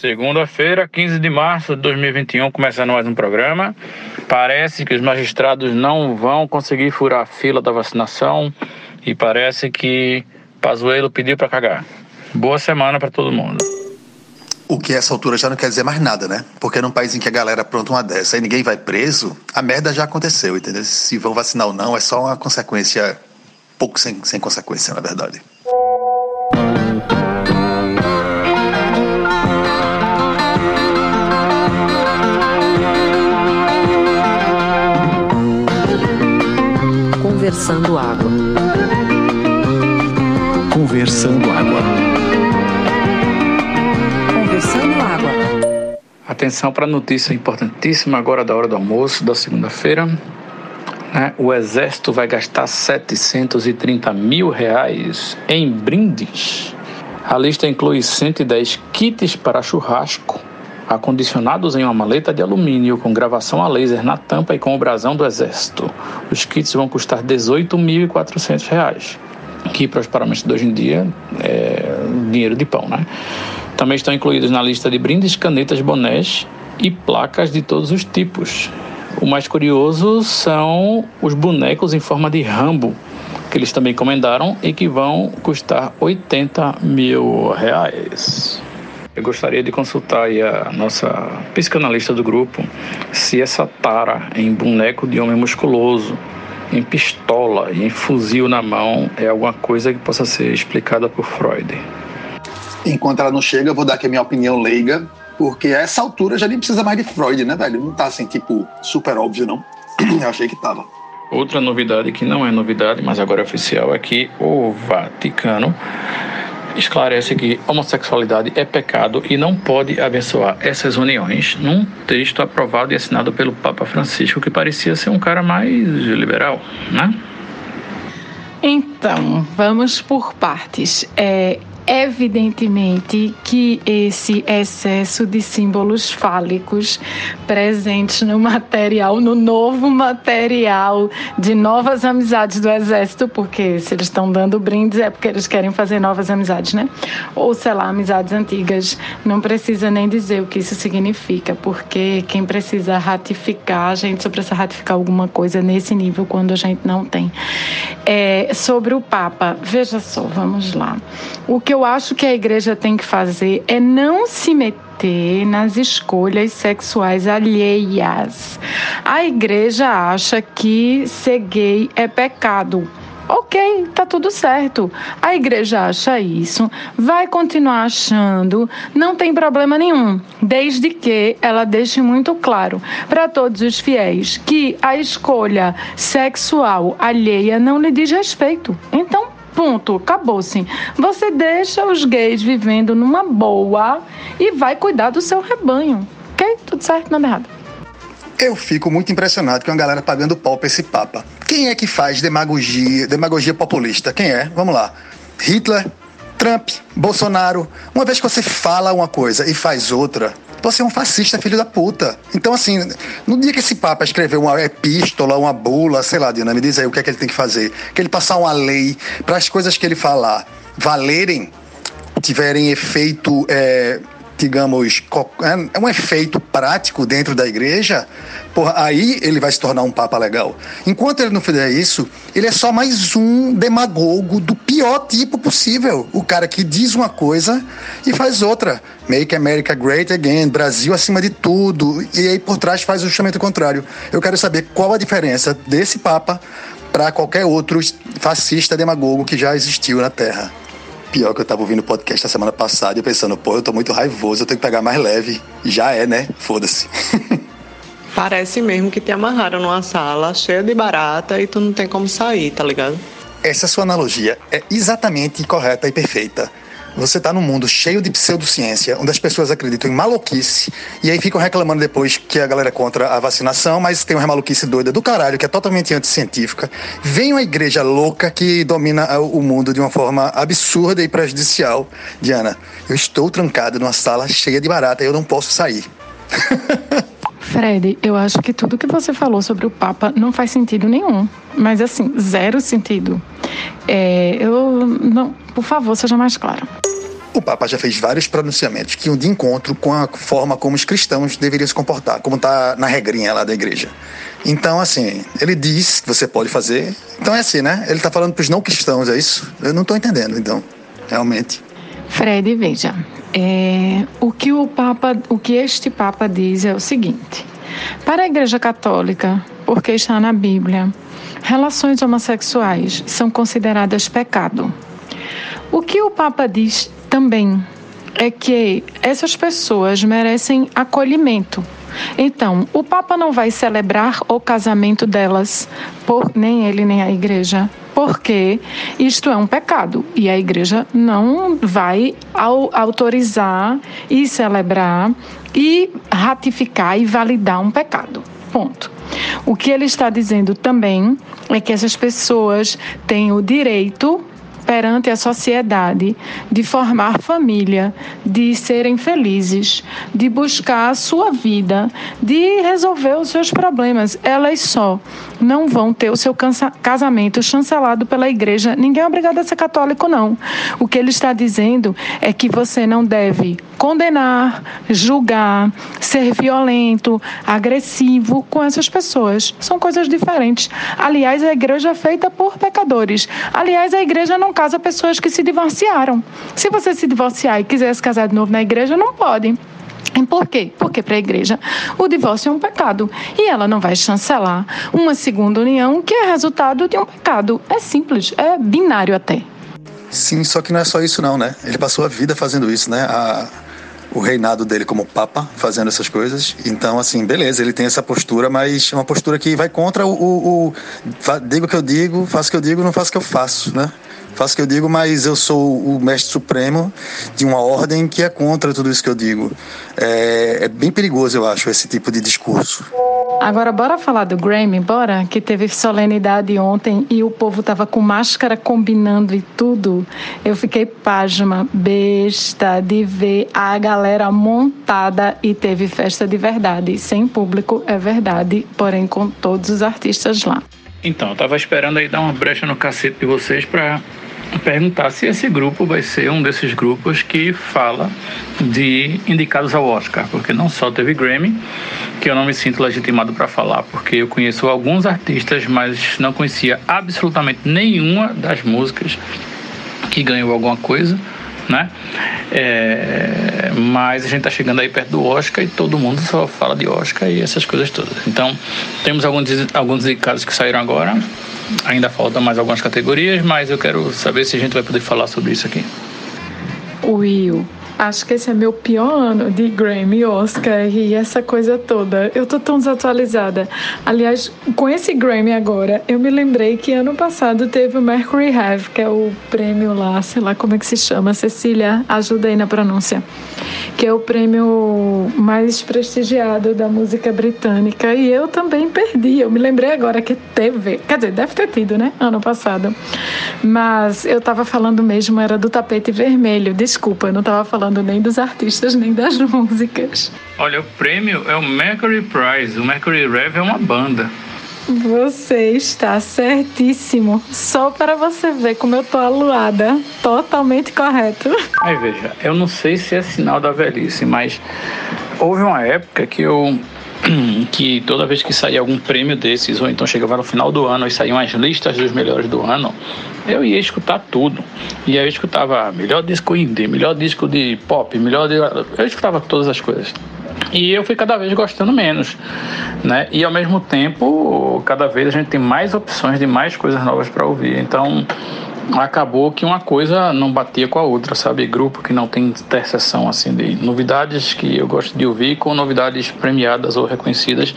Segunda-feira, 15 de março de 2021, começando mais um programa. Parece que os magistrados não vão conseguir furar a fila da vacinação e parece que Pazuello pediu para cagar. Boa semana para todo mundo. O que essa altura já não quer dizer mais nada, né? Porque num país em que a galera pronta uma dessa e ninguém vai preso, a merda já aconteceu, entendeu? Se vão vacinar ou não, é só uma consequência, pouco sem, sem consequência, na verdade. Conversando Água. Conversando Água. Conversando Água. Atenção para a notícia importantíssima agora da hora do almoço da segunda-feira. Né? O Exército vai gastar 730 mil reais em brindes. A lista inclui 110 kits para churrasco, acondicionados em uma maleta de alumínio com gravação a laser na tampa e com o brasão do Exército. Os kits vão custar R$ 18.400, que para os parâmetros de hoje em dia é dinheiro de pão, né? Também estão incluídos na lista de brindes, canetas, bonés e placas de todos os tipos. O mais curioso são os bonecos em forma de Rambo, que eles também encomendaram e que vão custar 80 mil reais. Eu gostaria de consultar a nossa psicanalista do grupo se essa tara em boneco de homem musculoso, em pistola e em fuzil na mão é alguma coisa que possa ser explicada por Freud. Enquanto ela não chega, eu vou dar aqui a minha opinião leiga, porque a essa altura já nem precisa mais de Freud, né, velho? Não tá assim, tipo, super óbvio, não. Eu achei que tava. Outra novidade que não é novidade, mas agora é oficial, é que o Vaticano esclarece que homossexualidade é pecado e não pode abençoar essas uniões num texto aprovado e assinado pelo Papa Francisco, que parecia ser um cara mais liberal, né? Então, vamos por partes. É, evidentemente que esse excesso de símbolos fálicos presentes no material, no novo material de novas amizades do Exército, porque se eles estão dando brindes é porque eles querem fazer novas amizades, né? Ou sei lá, amizades antigas. Não precisa nem dizer o que isso significa, porque quem precisa ratificar, a gente só precisa ratificar alguma coisa nesse nível quando a gente não tem. É, sobre o Papa, veja só, vamos lá. O que eu acho que a igreja tem que fazer é não se meter nas escolhas sexuais alheias. A igreja acha que ser gay é pecado. Ok, tá tudo certo. A igreja acha isso, vai continuar achando, não tem problema nenhum, desde que ela deixe muito claro para todos os fiéis que a escolha sexual alheia não lhe diz respeito. Então, Ponto, acabou sim. Você deixa os gays vivendo numa boa e vai cuidar do seu rebanho. Ok? Tudo certo, nada errado. Eu fico muito impressionado com a galera pagando pau pra esse papa. Quem é que faz demagogia, demagogia populista? Quem é? Vamos lá. Hitler, Trump, Bolsonaro. Uma vez que você fala uma coisa e faz outra, você é um fascista, filho da puta. Então, assim, no dia que esse Papa escreveu uma epístola, uma bula, sei lá, Dina, me diz aí o que é que ele tem que fazer. Que ele passar uma lei para as coisas que ele falar valerem, tiverem efeito. É, digamos, é, é um efeito prático dentro da igreja, porra, aí ele vai se tornar um papa legal. Enquanto ele não fizer isso, ele é só mais um demagogo do pior tipo possível. O cara que diz uma coisa e faz outra. Make America Great Again, Brasil acima de tudo. E aí por trás faz justamente o contrário. Eu quero saber qual a diferença desse papa para qualquer outro fascista demagogo que já existiu na Terra. Pior que eu tava ouvindo o podcast a semana passada e pensando, pô, eu tô muito raivoso, eu tenho que pegar mais leve. Já é, né? Foda-se. Parece mesmo que te amarraram numa sala cheia de barata e tu não tem como sair, tá ligado? Essa sua analogia é exatamente correta e perfeita. Você está num mundo cheio de pseudociência, onde as pessoas acreditam em maluquice, e aí ficam reclamando depois que a galera é contra a vacinação, mas tem uma maluquice doida do caralho, que é totalmente anticientífica. Vem uma igreja louca que domina o mundo de uma forma absurda e prejudicial. Diana, eu estou trancada numa sala cheia de barata e eu não posso sair. Fred, eu acho que tudo que você falou sobre o Papa não faz sentido nenhum. Mas assim, zero sentido. É, eu não, por favor, seja mais claro. o Papa já fez vários pronunciamentos que iam de encontro com a forma como os cristãos deveriam se comportar, como está na regrinha lá da igreja. Então, assim, ele diz que você pode fazer. Então é assim, né? Ele está falando para os não cristãos, é isso? Eu não estou entendendo, então, realmente. Fred, veja, é, o que o Papa, o que este Papa diz é o seguinte: para a Igreja Católica, porque está na Bíblia, relações homossexuais são consideradas pecado. O que o Papa diz também é que essas pessoas merecem acolhimento. Então, o Papa não vai celebrar o casamento delas, por nem ele nem a igreja, porque isto é um pecado e a igreja não vai autorizar e celebrar e ratificar e validar um pecado. Ponto. O que ele está dizendo também é que essas pessoas têm o direito perante a sociedade, de formar família, de serem felizes, de buscar a sua vida, de resolver os seus problemas. Elas só não vão ter o seu casamento chancelado pela igreja. Ninguém é obrigado a ser católico, não. O que ele está dizendo é que você não deve condenar, julgar, ser violento, agressivo com essas pessoas. São coisas diferentes. Aliás, a igreja é feita por pecadores. Aliás, a igreja não casa pessoas que se divorciaram. Se você se divorciar e quiser se casar de novo na igreja, não pode. Por quê? Porque para a igreja o divórcio é um pecado e ela não vai chancelar uma segunda união que é resultado de um pecado. É simples, é binário até. Sim, só que não é só isso não, né? Ele passou a vida fazendo isso, né? A, o reinado dele como papa fazendo essas coisas. Então, assim, beleza, ele tem essa postura, mas é uma postura que vai contra o, o, o digo o que eu digo, faço o que eu digo, não faço o que eu faço, né? Faço o que eu digo, mas eu sou o mestre supremo de uma ordem que é contra tudo isso que eu digo. É, é bem perigoso, eu acho, esse tipo de discurso. Agora, bora falar do Grammy, bora? Que teve solenidade ontem e o povo tava com máscara combinando e tudo. Eu fiquei pasma, besta, de ver a galera montada e teve festa de verdade. Sem público, é verdade, porém com todos os artistas lá. Então, eu tava esperando aí dar uma brecha no cacete de vocês para perguntar se esse grupo vai ser um desses grupos que fala de indicados ao Oscar, porque não só teve Grammy, que eu não me sinto legitimado para falar, porque eu conheço alguns artistas, mas não conhecia absolutamente nenhuma das músicas que ganhou alguma coisa né? É, mas a gente está chegando aí perto do Oscar e todo mundo só fala de Oscar e essas coisas todas. Então, temos alguns, alguns indicados que saíram agora. Ainda faltam mais algumas categorias, mas eu quero saber se a gente vai poder falar sobre isso aqui. Will, Acho que esse é meu pior ano de Grammy, Oscar e essa coisa toda. Eu tô tão desatualizada. Aliás, com esse Grammy agora, eu me lembrei que ano passado teve o Mercury Have, que é o prêmio lá, sei lá como é que se chama. Cecília, ajuda aí na pronúncia. Que é o prêmio mais prestigiado da música britânica. E eu também perdi. Eu me lembrei agora que teve. Quer dizer, deve ter tido, né? Ano passado. Mas eu tava falando mesmo, era do tapete vermelho. Desculpa, eu não tava falando falando nem dos artistas, nem das músicas. Olha, o prêmio é o Mercury Prize. O Mercury Rev é uma banda. Você está certíssimo. Só para você ver como eu tô aluada. Totalmente correto. Aí veja, eu não sei se é sinal da velhice, mas houve uma época que eu que toda vez que saía algum prêmio desses, ou então chegava no final do ano e saíam as listas dos melhores do ano, eu ia escutar tudo. E aí eu escutava melhor disco indie, melhor disco de pop, melhor de... Eu escutava todas as coisas. E eu fui cada vez gostando menos, né? E ao mesmo tempo, cada vez a gente tem mais opções de mais coisas novas para ouvir. Então, acabou que uma coisa não batia com a outra, sabe? Grupo que não tem interseção assim de novidades que eu gosto de ouvir com novidades premiadas ou reconhecidas.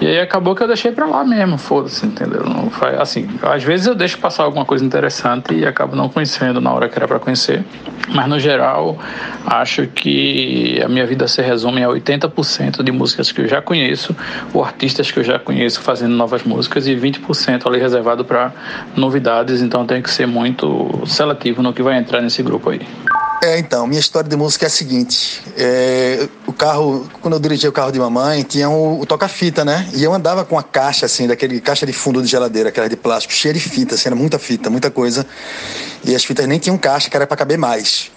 E aí acabou que eu deixei para lá mesmo, foda-se, entendeu? Não faz, assim, às vezes eu deixo passar alguma coisa interessante e acabo não conhecendo na hora que era para conhecer, mas no geral acho que a minha vida se resume a 80% de músicas que eu já conheço, ou artistas que eu já conheço fazendo novas músicas e 20% ali reservado para novidades, então tem que ser muito muito seletivo no que vai entrar nesse grupo aí. É, então, minha história de música é a seguinte: é, o carro, quando eu dirigia o carro de mamãe, tinha o, o toca-fita, né? E eu andava com a caixa, assim, daquele caixa de fundo de geladeira, aquela de plástico, cheia de fita, assim, era muita fita, muita coisa. E as fitas nem tinham caixa, que era para caber mais.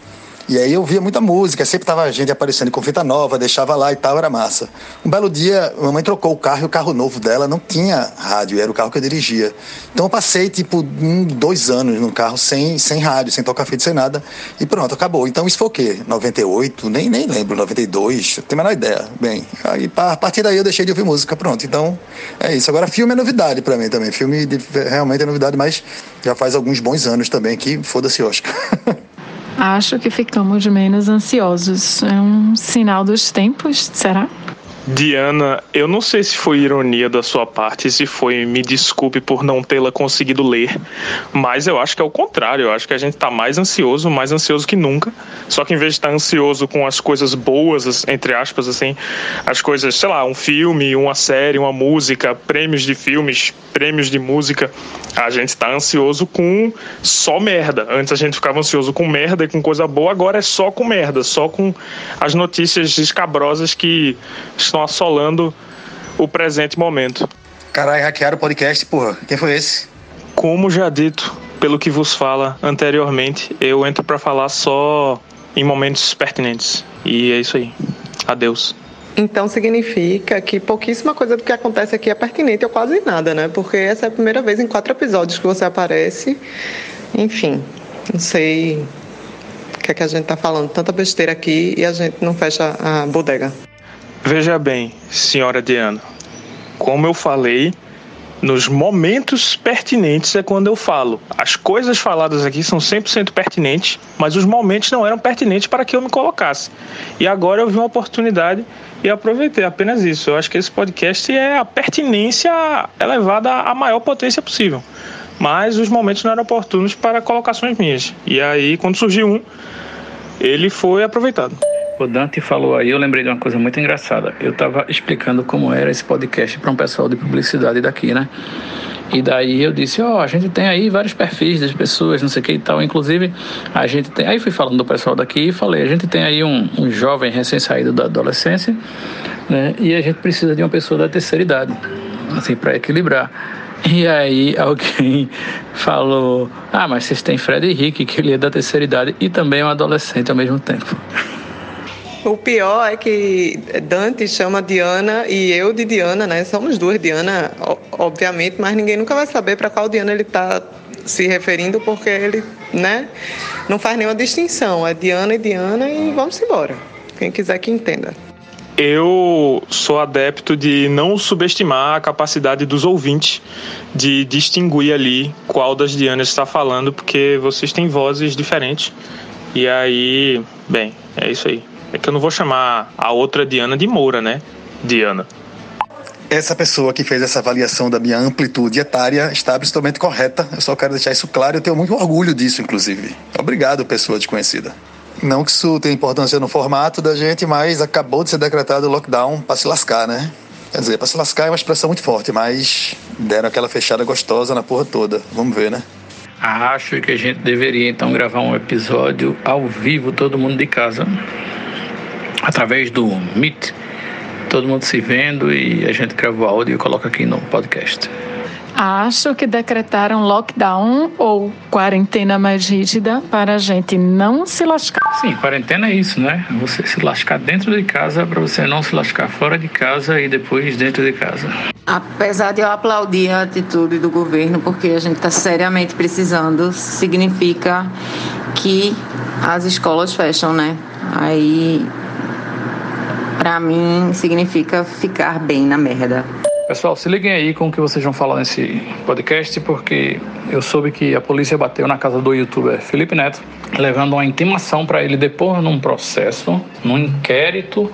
E aí eu via muita música, sempre tava gente aparecendo com fita nova, deixava lá e tal, era massa. Um belo dia, a mamãe trocou o carro e o carro novo dela não tinha rádio, era o carro que eu dirigia. Então eu passei, tipo, um, dois anos no carro sem, sem rádio, sem tocar fita, sem nada, e pronto, acabou. Então isso foi o quê? 98? Nem, nem lembro, 92, não tenho a menor ideia. Bem, aí a partir daí eu deixei de ouvir música, pronto. Então é isso. Agora, filme é novidade para mim também. Filme de, realmente é novidade, mas já faz alguns bons anos também que foda-se Oscar. Acho que ficamos menos ansiosos. É um sinal dos tempos, será? Diana, eu não sei se foi ironia da sua parte, se foi me desculpe por não tê-la conseguido ler, mas eu acho que é o contrário. Eu acho que a gente está mais ansioso, mais ansioso que nunca. Só que em vez de estar tá ansioso com as coisas boas, entre aspas, assim, as coisas, sei lá, um filme, uma série, uma música, prêmios de filmes, prêmios de música, a gente está ansioso com só merda. Antes a gente ficava ansioso com merda e com coisa boa, agora é só com merda, só com as notícias escabrosas que estão assolando o presente momento. Caralho, hackearam o podcast, porra. Quem foi esse? Como já dito, pelo que vos fala anteriormente, eu entro para falar só em momentos pertinentes. E é isso aí. Adeus. Então significa que pouquíssima coisa do que acontece aqui é pertinente, ou quase nada, né? Porque essa é a primeira vez em quatro episódios que você aparece. Enfim, não sei o que é que a gente tá falando. Tanta besteira aqui e a gente não fecha a bodega. Veja bem, senhora Diana, como eu falei, nos momentos pertinentes é quando eu falo. As coisas faladas aqui são 100% pertinentes, mas os momentos não eram pertinentes para que eu me colocasse. E agora eu vi uma oportunidade e aproveitei apenas isso. Eu acho que esse podcast é a pertinência elevada à maior potência possível. Mas os momentos não eram oportunos para colocações minhas. E aí, quando surgiu um, ele foi aproveitado. O Dante falou aí, eu lembrei de uma coisa muito engraçada. Eu estava explicando como era esse podcast para um pessoal de publicidade daqui, né? E daí eu disse, ó, oh, a gente tem aí vários perfis das pessoas, não sei o que e tal. Inclusive, a gente tem. Aí fui falando do pessoal daqui e falei, a gente tem aí um, um jovem recém-saído da adolescência, né? E a gente precisa de uma pessoa da terceira idade, assim, para equilibrar. E aí alguém falou, ah, mas vocês têm Fred Henrique, que ele é da terceira idade e também é um adolescente ao mesmo tempo. O pior é que Dante chama Diana e eu de Diana, né? Somos duas Diana, obviamente, mas ninguém nunca vai saber para qual Diana ele está se referindo, porque ele, né? Não faz nenhuma distinção. É Diana e Diana e vamos embora. Quem quiser que entenda. Eu sou adepto de não subestimar a capacidade dos ouvintes de distinguir ali qual das Dianas está falando, porque vocês têm vozes diferentes. E aí, bem, é isso aí. É que eu não vou chamar a outra Diana de Moura, né? Diana. Essa pessoa que fez essa avaliação da minha amplitude etária está absolutamente correta. Eu só quero deixar isso claro. Eu tenho muito orgulho disso, inclusive. Obrigado, pessoa desconhecida. Não que isso tenha importância no formato da gente, mas acabou de ser decretado o lockdown para se lascar, né? Quer dizer, para se lascar é uma expressão muito forte, mas deram aquela fechada gostosa na porra toda. Vamos ver, né? Acho que a gente deveria então gravar um episódio ao vivo, todo mundo de casa através do Meet, todo mundo se vendo e a gente grava o áudio e coloca aqui no podcast. Acho que decretaram lockdown ou quarentena mais rígida para a gente não se lascar. Sim, quarentena é isso, né? Você se lascar dentro de casa para você não se lascar fora de casa e depois dentro de casa. Apesar de eu aplaudir a atitude do governo, porque a gente está seriamente precisando, significa que as escolas fecham, né? Aí para mim significa ficar bem na merda. Pessoal, se liguem aí com o que vocês vão falar nesse podcast, porque eu soube que a polícia bateu na casa do youtuber Felipe Neto, levando uma intimação para ele depor num processo, num inquérito,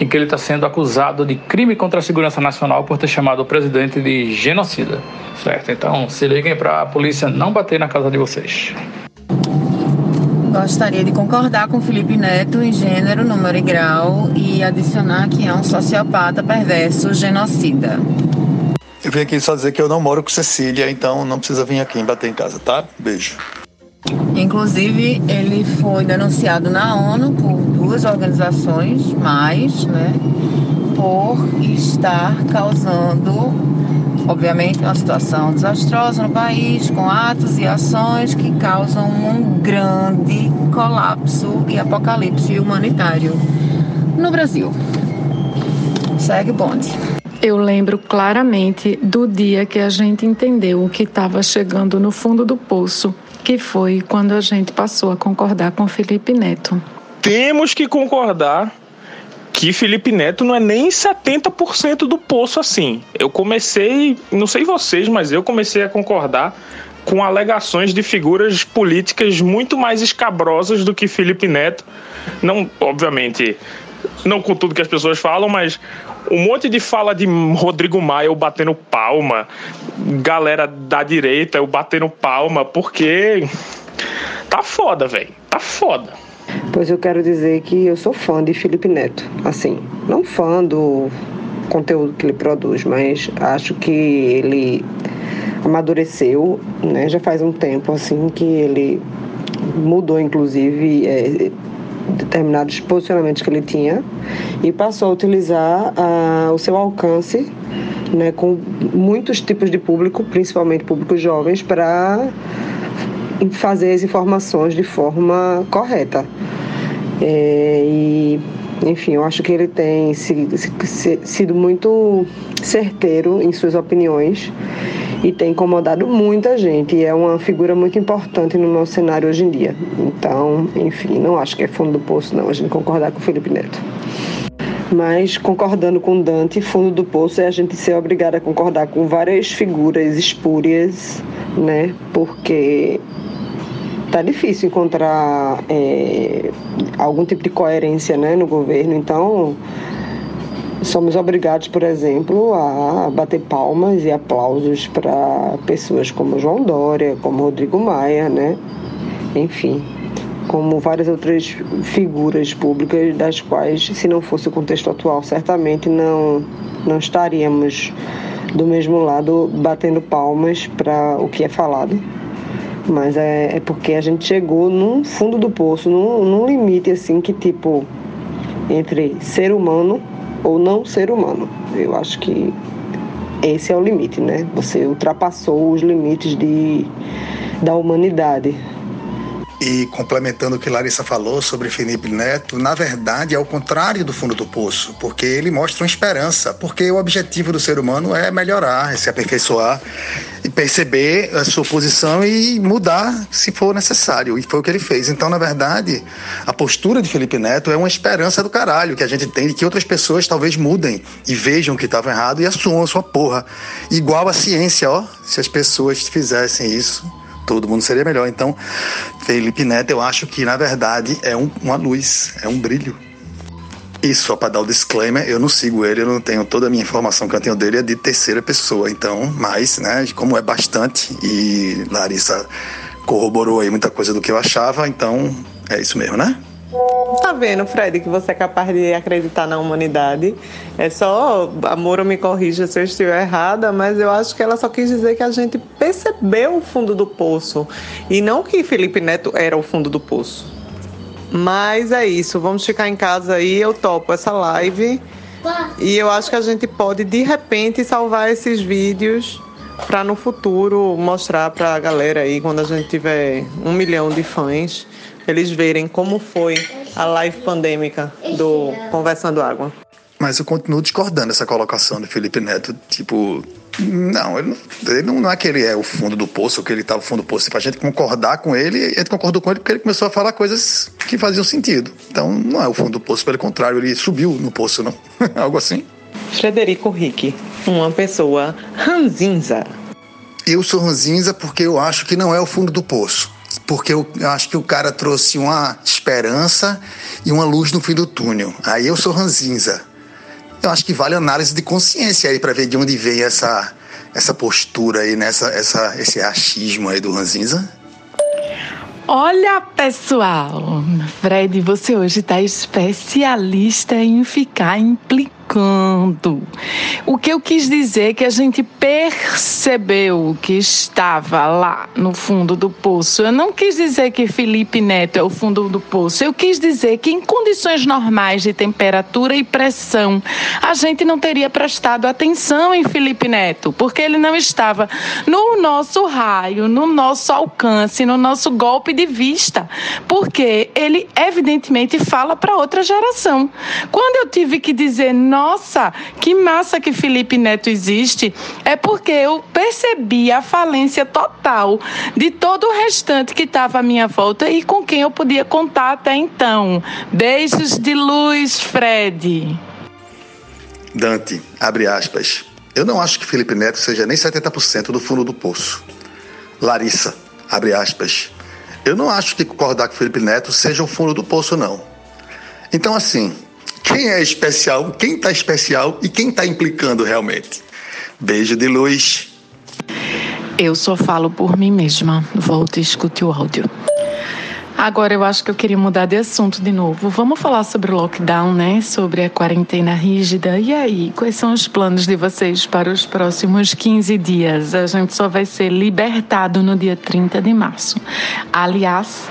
em que ele está sendo acusado de crime contra a segurança nacional por ter chamado o presidente de genocida. Certo? Então, se liguem para a polícia não bater na casa de vocês. Gostaria de concordar com Felipe Neto em gênero, número e grau e adicionar que é um sociopata perverso genocida. Eu vim aqui só dizer que eu não moro com Cecília, então não precisa vir aqui bater em casa, tá? Beijo. Inclusive, ele foi denunciado na ONU por duas organizações, mais, né? Por estar causando Obviamente, uma situação desastrosa no país, com atos e ações que causam um grande colapso e apocalipse humanitário no Brasil. Segue bonde. Eu lembro claramente do dia que a gente entendeu o que estava chegando no fundo do poço, que foi quando a gente passou a concordar com Felipe Neto. Temos que concordar que Felipe Neto não é nem 70% do poço assim. Eu comecei, não sei vocês, mas eu comecei a concordar com alegações de figuras políticas muito mais escabrosas do que Felipe Neto. Não, obviamente, não com tudo que as pessoas falam, mas um monte de fala de Rodrigo Maia batendo palma, galera da direita eu batendo palma, porque tá foda, velho. Tá foda. Pois eu quero dizer que eu sou fã de Felipe Neto. Assim, não fã do conteúdo que ele produz, mas acho que ele amadureceu, né? Já faz um tempo assim que ele mudou, inclusive, é, determinados posicionamentos que ele tinha e passou a utilizar o seu alcance né, com muitos tipos de público, principalmente públicos jovens, para fazer as informações de forma correta. É, e, enfim, eu acho que ele tem sido, sido muito certeiro em suas opiniões e tem incomodado muita gente e é uma figura muito importante no nosso cenário hoje em dia. Então, enfim, não acho que é fundo do poço, não, a gente concordar com o Felipe Neto. Mas concordando com Dante, fundo do poço é a gente ser obrigado a concordar com várias figuras espúrias, né? Porque tá difícil encontrar é, algum tipo de coerência né, no governo. Então, somos obrigados, por exemplo, a bater palmas e aplausos para pessoas como João Dória, como Rodrigo Maia, né? Enfim, como várias outras figuras públicas das quais, se não fosse o contexto atual, certamente não, não estaríamos do mesmo lado batendo palmas para o que é falado mas é, é porque a gente chegou num fundo do poço, num, num limite assim que tipo entre ser humano ou não ser humano. Eu acho que esse é o limite, né? Você ultrapassou os limites de, da humanidade. E complementando o que Larissa falou sobre Felipe Neto, na verdade é o contrário do fundo do poço, porque ele mostra uma esperança, porque o objetivo do ser humano é melhorar, é se aperfeiçoar e perceber a sua posição e mudar se for necessário. E foi o que ele fez. Então, na verdade, a postura de Felipe Neto é uma esperança do caralho que a gente tem de que outras pessoas talvez mudem e vejam que estava errado e assumam a sua porra. Igual a ciência, ó, se as pessoas fizessem isso todo mundo seria melhor. Então, Felipe Neto, eu acho que na verdade é um, uma luz, é um brilho. E só para dar o disclaimer, eu não sigo ele, eu não tenho toda a minha informação que eu tenho dele é de terceira pessoa. Então, mas, né, como é bastante e Larissa corroborou aí muita coisa do que eu achava, então é isso mesmo, né? Tá vendo, Fred, que você é capaz de acreditar na humanidade. É só, amor, me corrija se eu estiver errada, mas eu acho que ela só quis dizer que a gente percebeu o fundo do poço. E não que Felipe Neto era o fundo do poço. Mas é isso, vamos ficar em casa aí, eu topo essa live. E eu acho que a gente pode, de repente, salvar esses vídeos para no futuro mostrar para a galera aí, quando a gente tiver um milhão de fãs eles verem como foi a live pandêmica do Conversando Água. Mas eu continuo discordando dessa colocação do Felipe Neto. Tipo, não, ele não, ele não é que ele é o fundo do poço, que ele tá no fundo do poço. Pra gente concordar com ele, a gente concordou com ele porque ele começou a falar coisas que faziam sentido. Então, não é o fundo do poço, pelo contrário, ele subiu no poço, não? Algo assim. Frederico Rick, uma pessoa ranzinza. Eu sou ranzinza porque eu acho que não é o fundo do poço porque eu acho que o cara trouxe uma esperança e uma luz no fim do túnel. Aí eu sou ranzinza. Eu acho que vale análise de consciência aí para ver de onde vem essa essa postura aí, nessa essa esse achismo aí do ranzinza. Olha, pessoal, Fred, você hoje está especialista em ficar implicando brincando. O que eu quis dizer é que a gente percebeu que estava lá no fundo do poço. Eu não quis dizer que Felipe Neto é o fundo do poço. Eu quis dizer que em condições normais de temperatura e pressão, a gente não teria prestado atenção em Felipe Neto, porque ele não estava no nosso raio, no nosso alcance, no nosso golpe de vista, porque ele evidentemente fala para outra geração. Quando eu tive que dizer, nossa, que massa que Felipe Neto existe, é porque eu percebi a falência total de todo o restante que estava à minha volta e com quem eu podia contar até então. Beijos de luz, Fred. Dante, abre aspas. Eu não acho que Felipe Neto seja nem 70% do fundo do poço. Larissa, abre aspas. Eu não acho que concordar com Felipe Neto seja o fundo do poço, não. Então, assim, quem é especial, quem está especial e quem está implicando realmente? Beijo de luz. Eu só falo por mim mesma. Volte e escute o áudio. Agora eu acho que eu queria mudar de assunto de novo. Vamos falar sobre o lockdown, né? Sobre a quarentena rígida. E aí, quais são os planos de vocês para os próximos 15 dias? A gente só vai ser libertado no dia 30 de março. Aliás,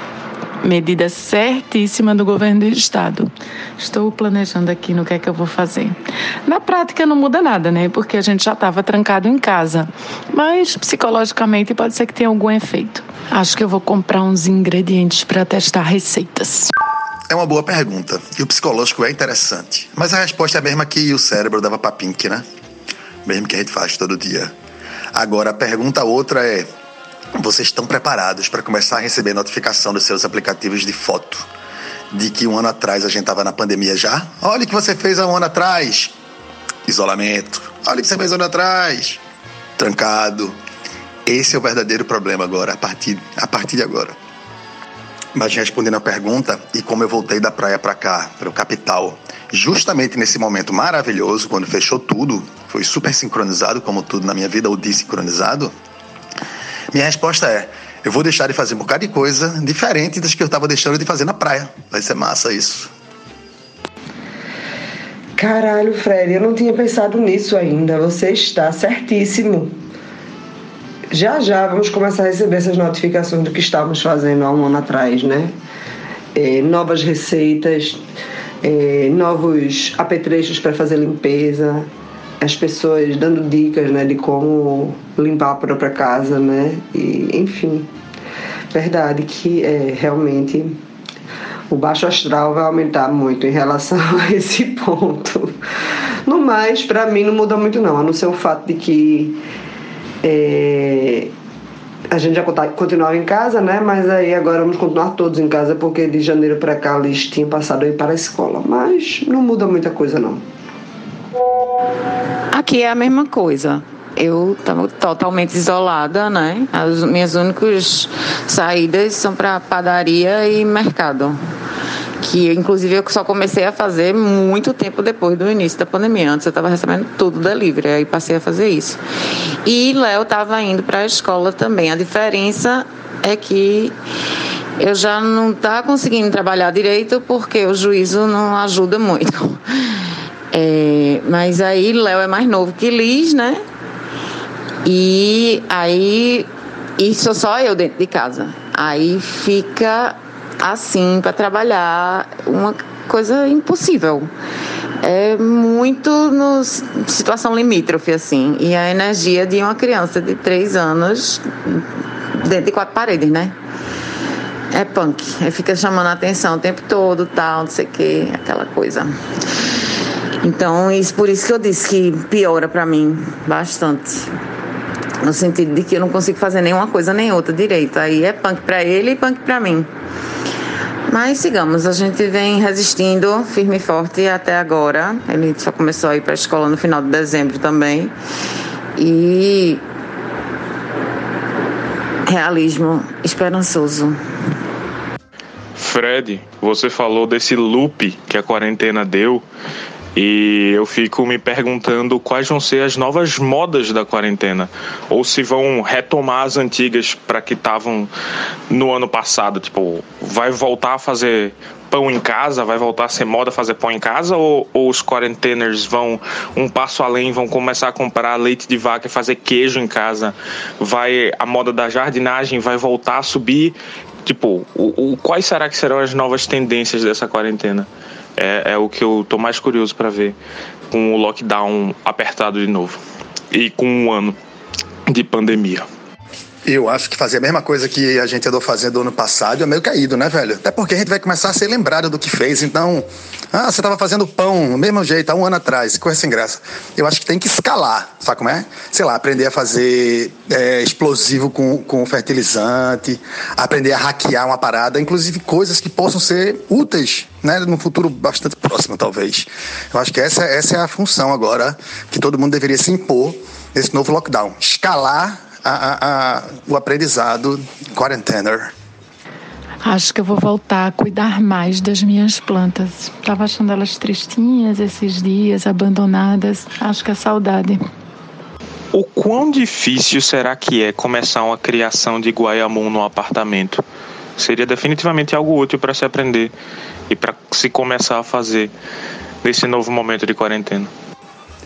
medida certíssima do governo do estado. Estou planejando aqui no que é que eu vou fazer. Na prática não muda nada, né? Porque a gente já estava trancado em casa. Mas psicologicamente pode ser que tenha algum efeito. Acho que eu vou comprar uns ingredientes para testar receitas. É uma boa pergunta. E o psicológico é interessante. Mas a resposta é a mesma que o cérebro dava pra Pink, né? Mesmo que a gente faz todo dia. Agora, a pergunta outra é: vocês estão preparados para começar a receber notificação dos seus aplicativos de foto de que um ano atrás a gente estava na pandemia já? Olha o que você fez há um ano atrás. Isolamento. Olha o que você fez um ano atrás. Trancado. Esse é o verdadeiro problema agora, a partir, a partir de agora. Mas respondendo a pergunta, e como eu voltei da praia para cá, para o capital, justamente nesse momento maravilhoso, quando fechou tudo, foi super sincronizado, como tudo na minha vida, ou desincronizado, minha resposta é: eu vou deixar de fazer um bocado de coisa diferente das que eu estava deixando de fazer na praia. Vai ser massa isso. Caralho, Fred, eu não tinha pensado nisso ainda. Você está certíssimo. Já já vamos começar a receber essas notificações do que estávamos fazendo há um ano atrás, né? É, novas receitas, é, novos apetrechos para fazer limpeza, as pessoas dando dicas né, de como limpar a própria casa, né? E, enfim, verdade que é, realmente o baixo astral vai aumentar muito em relação a esse ponto. No mais, para mim não muda muito não, a não ser o fato de que é, a gente já continuava em casa, né? Mas aí agora vamos continuar todos em casa porque de janeiro para cá eles tinham passado aí para a escola. Mas não muda muita coisa não. Aqui é a mesma coisa. Eu estava totalmente isolada, né? As minhas únicas saídas são para padaria e mercado. Que inclusive eu só comecei a fazer muito tempo depois do início da pandemia. Antes eu estava recebendo tudo delivery, aí passei a fazer isso. E Léo estava indo para a escola também. A diferença é que eu já não estava conseguindo trabalhar direito porque o juízo não ajuda muito. É, mas aí Léo é mais novo que Liz, né? E aí, e sou só eu dentro de casa. Aí fica assim para trabalhar uma coisa impossível. É muito no situação limítrofe, assim. E a energia de uma criança de três anos dentro de quatro paredes, né? É punk. Aí fica chamando a atenção o tempo todo, tal, não sei o quê, aquela coisa. Então, isso, por isso que eu disse que piora para mim bastante. No sentido de que eu não consigo fazer nenhuma coisa nem outra direito. Aí é punk para ele e punk para mim. Mas sigamos, a gente vem resistindo firme e forte até agora. Ele só começou a ir para a escola no final de dezembro também. E realismo esperançoso. Fred, você falou desse loop que a quarentena deu e eu fico me perguntando quais vão ser as novas modas da quarentena. Ou se vão retomar as antigas para que estavam no ano passado. Tipo, vai voltar a fazer pão em casa? Vai voltar a ser moda fazer pão em casa? Ou, ou os quarenteners vão um passo além, vão começar a comprar leite de vaca e fazer queijo em casa? Vai a moda da jardinagem vai voltar a subir? Tipo, o, o, quais será que serão as novas tendências dessa quarentena? É, é o que eu tô mais curioso para ver com o lockdown apertado de novo e com um ano de pandemia. Eu acho que fazer a mesma coisa que a gente andou fazendo ano passado é meio caído, né, velho? Até porque a gente vai começar a ser lembrado do que fez. Então, ah, você estava fazendo pão do mesmo jeito há um ano atrás, coisa sem graça. Eu acho que tem que escalar, sabe como é? Sei lá, aprender a fazer é, explosivo com, com fertilizante, aprender a hackear uma parada, inclusive coisas que possam ser úteis, né, no futuro bastante próximo, talvez. Eu acho que essa, essa é a função agora que todo mundo deveria se impor nesse novo lockdown. Escalar a, a, a, o aprendizado quarentena. Acho que eu vou voltar a cuidar mais das minhas plantas. Estava achando elas tristinhas esses dias, abandonadas. Acho que é saudade. O quão difícil será que é começar uma criação de guaiamum no apartamento? Seria definitivamente algo útil para se aprender e para se começar a fazer nesse novo momento de quarentena.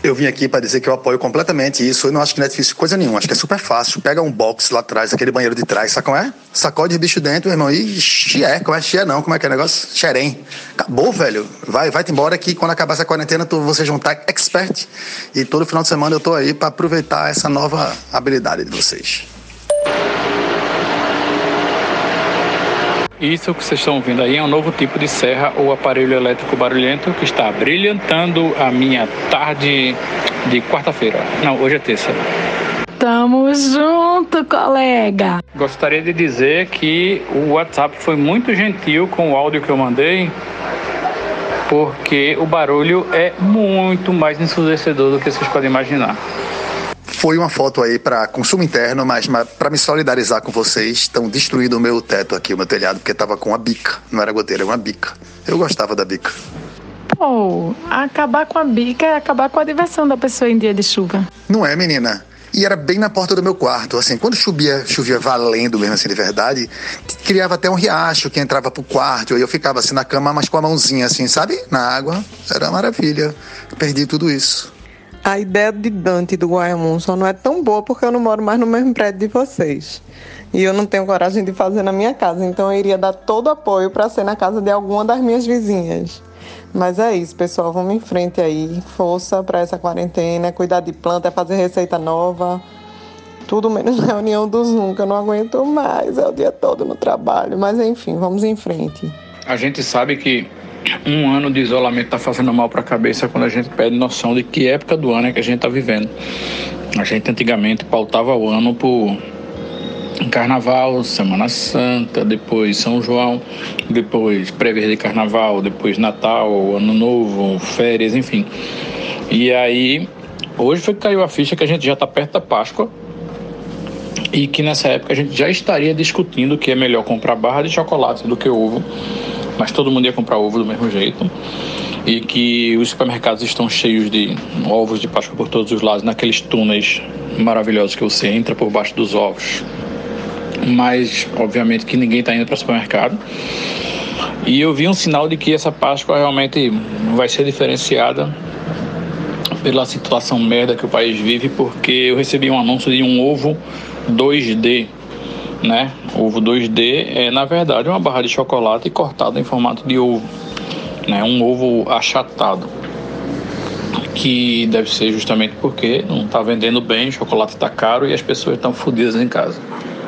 Eu vim aqui para dizer que eu apoio completamente isso. Eu não acho que não é difícil coisa nenhuma. Acho que é super fácil. Pega um box lá atrás, aquele banheiro de trás, sabe como é? Sacode bicho dentro, irmão. E xié. Como é xié não? Como é que é o negócio? Xerém. Acabou, velho. Vai, vai-te embora que quando acabar essa quarentena, tu, você juntar expert. E todo final de semana eu tô aí para aproveitar essa nova habilidade de vocês. Isso que vocês estão ouvindo aí é um novo tipo de serra ou aparelho elétrico barulhento que está brilhantando a minha tarde de quarta-feira. Não, hoje é terça. Tamo junto, colega. Gostaria de dizer que o WhatsApp foi muito gentil com o áudio que eu mandei, porque o barulho é muito mais ensurdecedor do que vocês podem imaginar. Foi uma foto aí para consumo interno, mas, mas para me solidarizar com vocês, estão destruindo o meu teto aqui, o meu telhado, porque tava com uma bica. Não era goteira, era uma bica. Eu gostava da bica. Pô, acabar com a bica é acabar com a diversão da pessoa em dia de chuva. Não é, menina? E era bem na porta do meu quarto. Assim, quando chovia, chovia valendo mesmo assim de verdade, criava até um riacho que entrava pro quarto. E eu ficava assim na cama, mas com a mãozinha assim, sabe? Na água. Era maravilha. Perdi tudo isso. A ideia de Dante do Guayamum só não é tão boa porque eu não moro mais no mesmo prédio de vocês. E eu não tenho coragem de fazer na minha casa, então eu iria dar todo apoio para ser na casa de alguma das minhas vizinhas. Mas é isso, pessoal, vamos em frente aí. Força para essa quarentena, cuidar de planta, fazer receita nova. Tudo menos reunião do Zoom, que eu não aguento mais, é o dia todo no trabalho. Mas enfim, vamos em frente. A gente sabe que um ano de isolamento está fazendo mal para a cabeça quando a gente perde noção de que época do ano é que a gente está vivendo. A gente antigamente pautava o ano por Carnaval, Semana Santa, depois São João, depois prévias de Carnaval, depois Natal, Ano Novo, férias, enfim. E aí, hoje foi que caiu a ficha que a gente já está perto da Páscoa e que nessa época a gente já estaria discutindo que é melhor comprar barra de chocolate do que ovo mas todo mundo ia comprar ovo do mesmo jeito. E que os supermercados estão cheios de ovos de Páscoa por todos os lados, naqueles túneis maravilhosos que você entra por baixo dos ovos. Mas, obviamente, que ninguém está indo para o supermercado. E eu vi um sinal de que essa Páscoa realmente vai ser diferenciada pela situação merda que o país vive, porque eu recebi um anúncio de um ovo 2D né? Ovo 2D é na verdade uma barra de chocolate cortada em formato de ovo, né? Um ovo achatado, que deve ser justamente porque não está vendendo bem, o chocolate está caro e as pessoas estão fodidas em casa.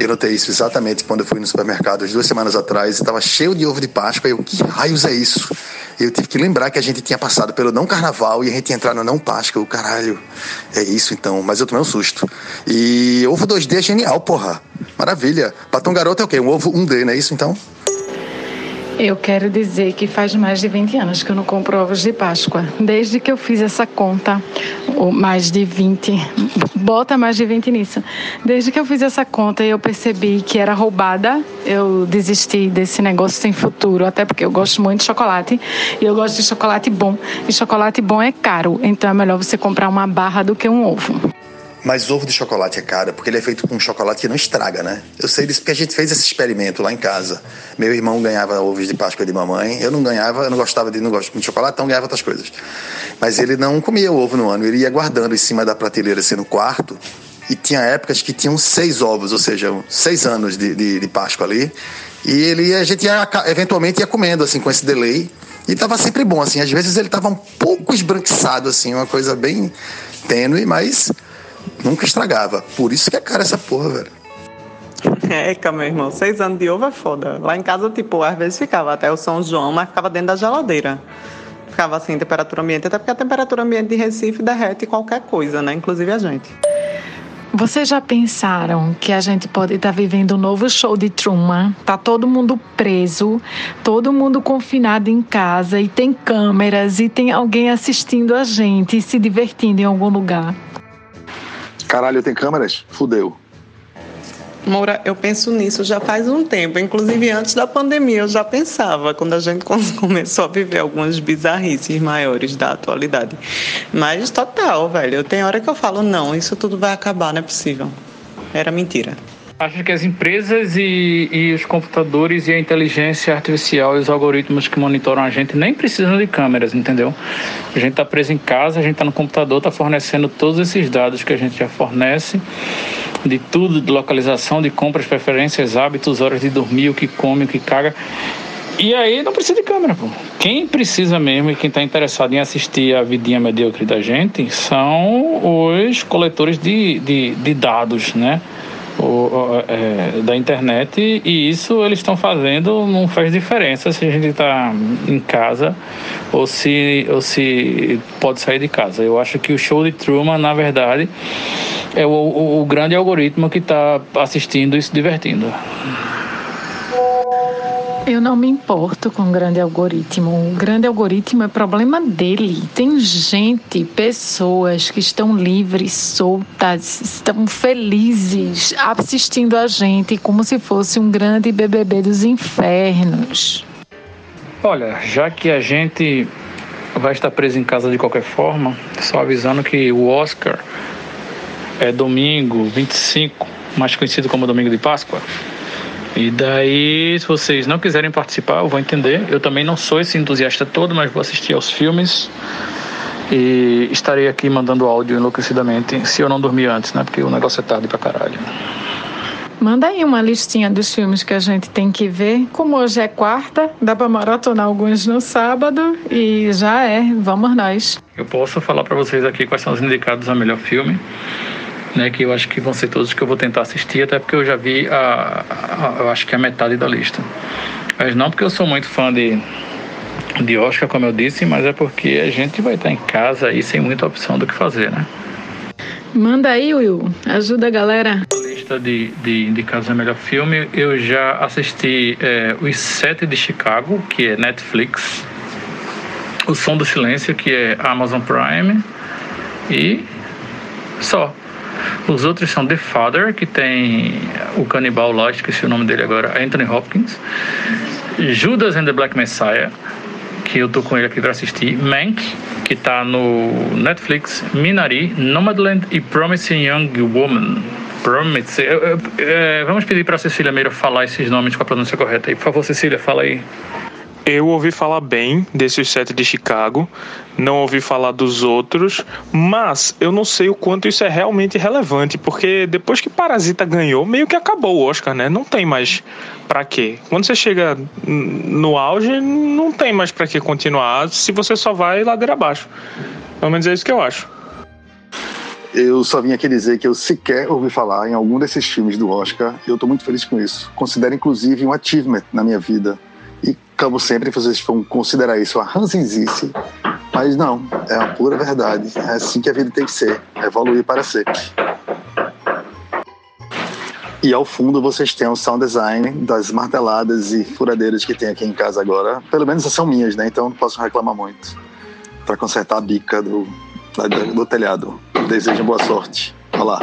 Eu notei isso exatamente quando eu fui no supermercado duas semanas atrás, estava cheio de ovo de Páscoa. E eu, que raios é isso? Eu tive que lembrar que a gente tinha passado pelo não carnaval e a gente ia entrar no não Páscoa. O caralho, é isso então. Mas eu tomei um susto. E ovo 2D é genial, porra. Maravilha. Batom garoto é o quê? Um ovo 1D, não é isso então? Eu quero dizer que faz mais de 20 anos que eu não compro ovos de Páscoa. Desde que eu fiz essa conta, ou mais de 20, bota mais de 20 nisso. Desde que eu fiz essa conta e eu percebi que era roubada, eu desisti desse negócio sem futuro, até porque eu gosto muito de chocolate e eu gosto de chocolate bom. E chocolate bom é caro, então é melhor você comprar uma barra do que um ovo. Mas ovo de chocolate é caro, porque ele é feito com chocolate que não estraga, né? Eu sei disso porque a gente fez esse experimento lá em casa. Meu irmão ganhava ovos de Páscoa de mamãe, eu não ganhava, eu não gostava de, não gosto de chocolate, então ganhava outras coisas. Mas ele não comia o ovo no ano, ele ia guardando em cima da prateleira, assim, no quarto, e tinha épocas que tinham seis ovos, ou seja, seis anos de, de, de Páscoa ali. E ele, a gente ia, eventualmente ia comendo, assim, com esse delay. E tava sempre bom, assim. Às vezes ele tava um pouco esbranquiçado, assim, uma coisa bem tênue, mas Nunca estragava. Por isso que é cara essa porra, velho. É, meu irmão, seis anos de ovo é foda. Lá em casa, tipo, às vezes ficava até o São João, mas ficava dentro da geladeira. Ficava assim, temperatura ambiente, até porque a temperatura ambiente de Recife derrete qualquer coisa, né? Inclusive a gente. Vocês já pensaram que a gente pode estar tá vivendo um novo show de Truman? Tá todo mundo preso, todo mundo confinado em casa e tem câmeras e tem alguém assistindo a gente e se divertindo em algum lugar. Caralho, tem câmeras? Fudeu. Moura, eu penso nisso já faz um tempo, inclusive antes da pandemia eu já pensava, quando a gente começou a viver algumas bizarrices maiores da atualidade. Mas total, velho, tem hora que eu falo, não, isso tudo vai acabar, não é possível. Era mentira. Acho que as empresas e, e, os computadores e a inteligência artificial e os algoritmos que monitoram a gente nem precisam de câmeras, entendeu? A gente está preso em casa, a gente está no computador, está fornecendo todos esses dados que a gente já fornece, de tudo, de localização, de compras, preferências, hábitos, horas de dormir, o que come, o que caga. E aí não precisa de câmera, pô. Quem precisa mesmo e quem está interessado em assistir a vidinha medíocre da gente são os coletores de, de, de dados, né? O, é, da internet e isso eles estão fazendo não faz diferença se a gente está em casa ou se, ou se pode sair de casa. Eu acho que o show de Truman, na verdade, é o, o, o grande algoritmo que está assistindo e se divertindo. Eu não me importo com o grande algoritmo. O grande algoritmo é problema dele. Tem gente, pessoas que estão livres, soltas, estão felizes assistindo a gente como se fosse um grande BBB dos infernos. Olha, já que a gente vai estar preso em casa de qualquer forma, só avisando que o Oscar é domingo 25, mais conhecido como domingo de Páscoa. E daí, se vocês não quiserem participar, eu vou entender. Eu também não sou esse entusiasta todo, mas vou assistir aos filmes. E estarei aqui mandando áudio enlouquecidamente, se eu não dormir antes, né? Porque o negócio é tarde pra caralho. Manda aí uma listinha dos filmes que a gente tem que ver. Como hoje é quarta, dá pra maratonar alguns no sábado e já é. Vamos nós. Eu posso falar para vocês aqui quais são os indicados a melhor filme né, que eu acho que vão ser todos que eu vou tentar assistir, até porque eu já vi a, a, eu acho que a metade da lista. Mas não porque eu sou muito fã de, de Oscar, como eu disse, mas é porque a gente vai estar em casa aí sem muita opção do que fazer, né? Manda aí, Will. Ajuda a galera. Lista de, de indicados a melhor filme. Eu já assisti é, Os Sete de Chicago, que é Netflix. O Som do Silêncio, que é Amazon Prime. E só. Os outros são The Father, que tem o canibal lá, esqueci o nome dele agora, Anthony Hopkins. Judas and the Black Messiah, que eu tô com ele aqui para assistir. Mank, que tá no Netflix. Minari, Nomadland e Promising Young Woman. Eu, é, vamos pedir para Cecília Meira falar esses nomes com a pronúncia correta aí. Por favor, Cecília, fala aí. Eu ouvi falar bem desses sete de Chicago, não ouvi falar dos outros, mas eu não sei o quanto isso é realmente relevante, porque depois que Parasita ganhou, meio que acabou o Oscar, né? Não tem mais para quê. Quando você chega no auge, não tem mais para que continuar se você só vai ladeira abaixo. Pelo menos é isso que eu acho. Eu só vim aqui dizer que eu sequer ouvi falar em algum desses filmes do Oscar e eu estou muito feliz com isso. Considero inclusive um achievement na minha vida e, como sempre, vocês vão considerar isso uma ranzinzice, mas não, é uma pura verdade. É assim que a vida tem que ser, evoluir para sempre. E ao fundo vocês têm o sound design das marteladas e furadeiras que tem aqui em casa agora. Pelo menos são minhas, né? Então não posso reclamar muito. Para consertar a bica do, do telhado. Desejo boa sorte. Olá.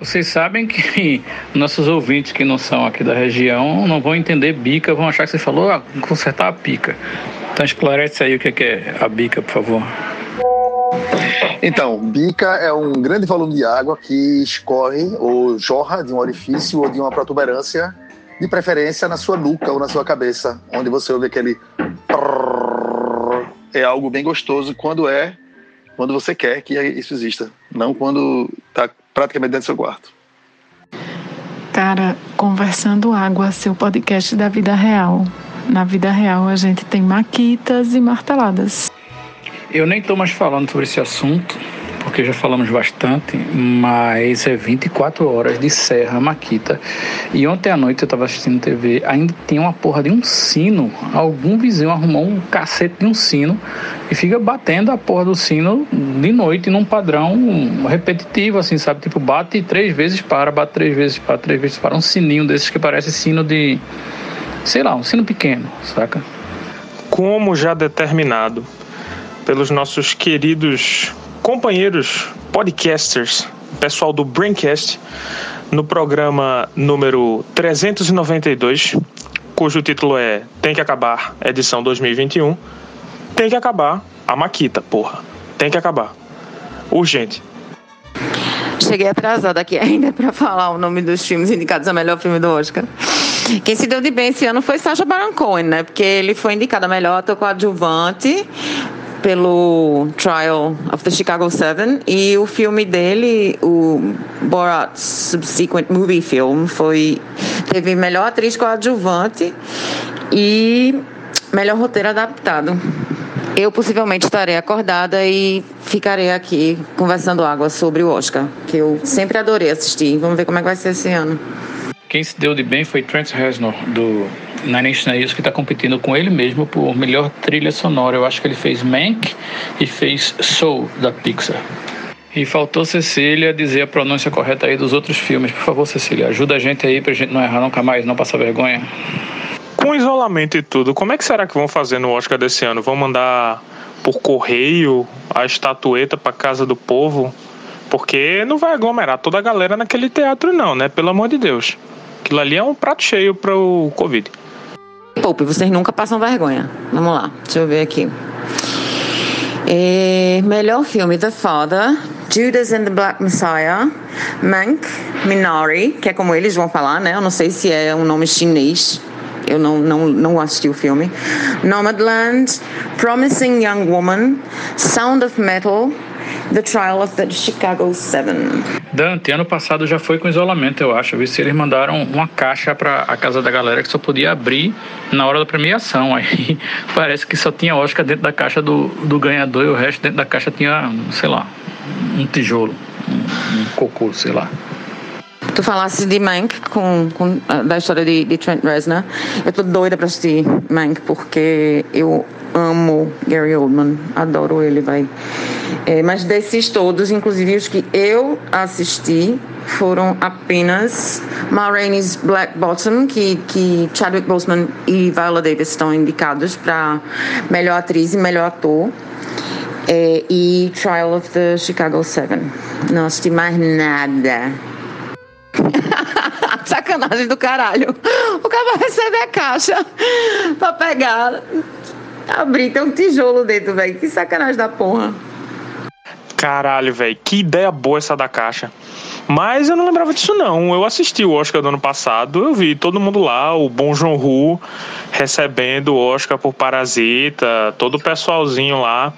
Vocês sabem que nossos ouvintes que não são aqui da região não vão entender bica, vão achar que você falou ah, consertar a pica. Então esclarece aí o que é a bica, por favor. Então, bica é um grande volume de água que escorre ou jorra de um orifício ou de uma protuberância, de preferência na sua nuca ou na sua cabeça, onde você ouve aquele é algo bem gostoso quando é quando você quer que isso exista, não quando está praticamente dentro do seu quarto. Cara, Conversando Água, seu podcast da vida real. Na vida real a gente tem maquitas e marteladas. Eu nem estou mais falando sobre esse assunto, porque já falamos bastante, mas é 24 horas de Serra Maquita. E ontem à noite eu estava assistindo TV, ainda tem uma porra de um sino. Algum vizinho arrumou um cacete de um sino e fica batendo a porra do sino de noite num padrão repetitivo, assim, sabe? Tipo, bate três vezes para, bate três vezes para, três vezes para. Um sininho desses que parece sino de. sei lá, um sino pequeno, saca? Como já determinado pelos nossos queridos companheiros podcasters, pessoal do Braincast, no programa número 392, cujo título é Tem que Acabar, edição 2021. Tem que acabar a Maquita, porra. Tem que acabar. Urgente. Cheguei atrasada aqui ainda para falar o nome dos filmes indicados a melhor filme do Oscar. Quem se deu de bem esse ano foi Sacha Baron Cohen, né? Porque ele foi indicado a melhor ator coadjuvante pelo Trial of the Chicago Seven e o filme dele, o Borat Subsequent Movie Film, foi teve melhor atriz coadjuvante e melhor roteiro adaptado. Eu possivelmente estarei acordada e ficarei aqui conversando água sobre o Oscar, que eu sempre adorei assistir. Vamos ver como é que vai ser esse ano. Quem se deu de bem foi Trent Reznor, do Nine Inch Nails, que está competindo com ele mesmo por melhor trilha sonora. Eu acho que ele fez Mank e fez Soul, da Pixar. E faltou Cecília dizer a pronúncia correta aí dos outros filmes. Por favor, Cecília, ajuda a gente aí pra gente não errar nunca mais, não passar vergonha. Com isolamento e tudo, como é que será que vão fazer no Oscar desse ano? Vão mandar por correio a estatueta para casa do povo? Porque não vai aglomerar toda a galera naquele teatro, não, né? Pelo amor de Deus. Aquilo ali é um prato cheio para o Covid. Poupe, vocês nunca passam vergonha. Vamos lá, deixa eu ver aqui. É, melhor filme: The Father, Judas and the Black Messiah, Mank, Minari, que é como eles vão falar, né? Eu não sei se é um nome chinês. Eu não, não, não assisti o filme. Nomadland, Promising Young Woman, Sound of Metal, The Trial of the Chicago Seven. Dante, ano passado já foi com isolamento, eu acho. Eu vi se eles mandaram uma caixa para a casa da galera que só podia abrir na hora da premiação. Aí parece que só tinha Oscar dentro da caixa do, do ganhador e o resto dentro da caixa tinha, sei lá, um tijolo, um, um cocô, sei lá tu falasse de Mank, com, com, da história de, de Trent Reznor. Eu tô doida pra assistir Mank, porque eu amo Gary Oldman, adoro ele, vai. É, mas desses todos, inclusive os que eu assisti, foram apenas Ma Rainey's Black Bottom, que, que Chadwick Boseman e Viola Davis estão indicados para melhor atriz e melhor ator. É, e Trial of the Chicago Seven. Não assisti mais nada. Sacanagem do caralho. O cara vai receber a caixa pra pegar Abrir, tem um tijolo dentro, velho. Que sacanagem da porra. Caralho, velho. Que ideia boa essa da caixa. Mas eu não lembrava disso, não. Eu assisti o Oscar do ano passado, eu vi todo mundo lá, o Bom João Ru recebendo o Oscar por Parasita, todo o pessoalzinho lá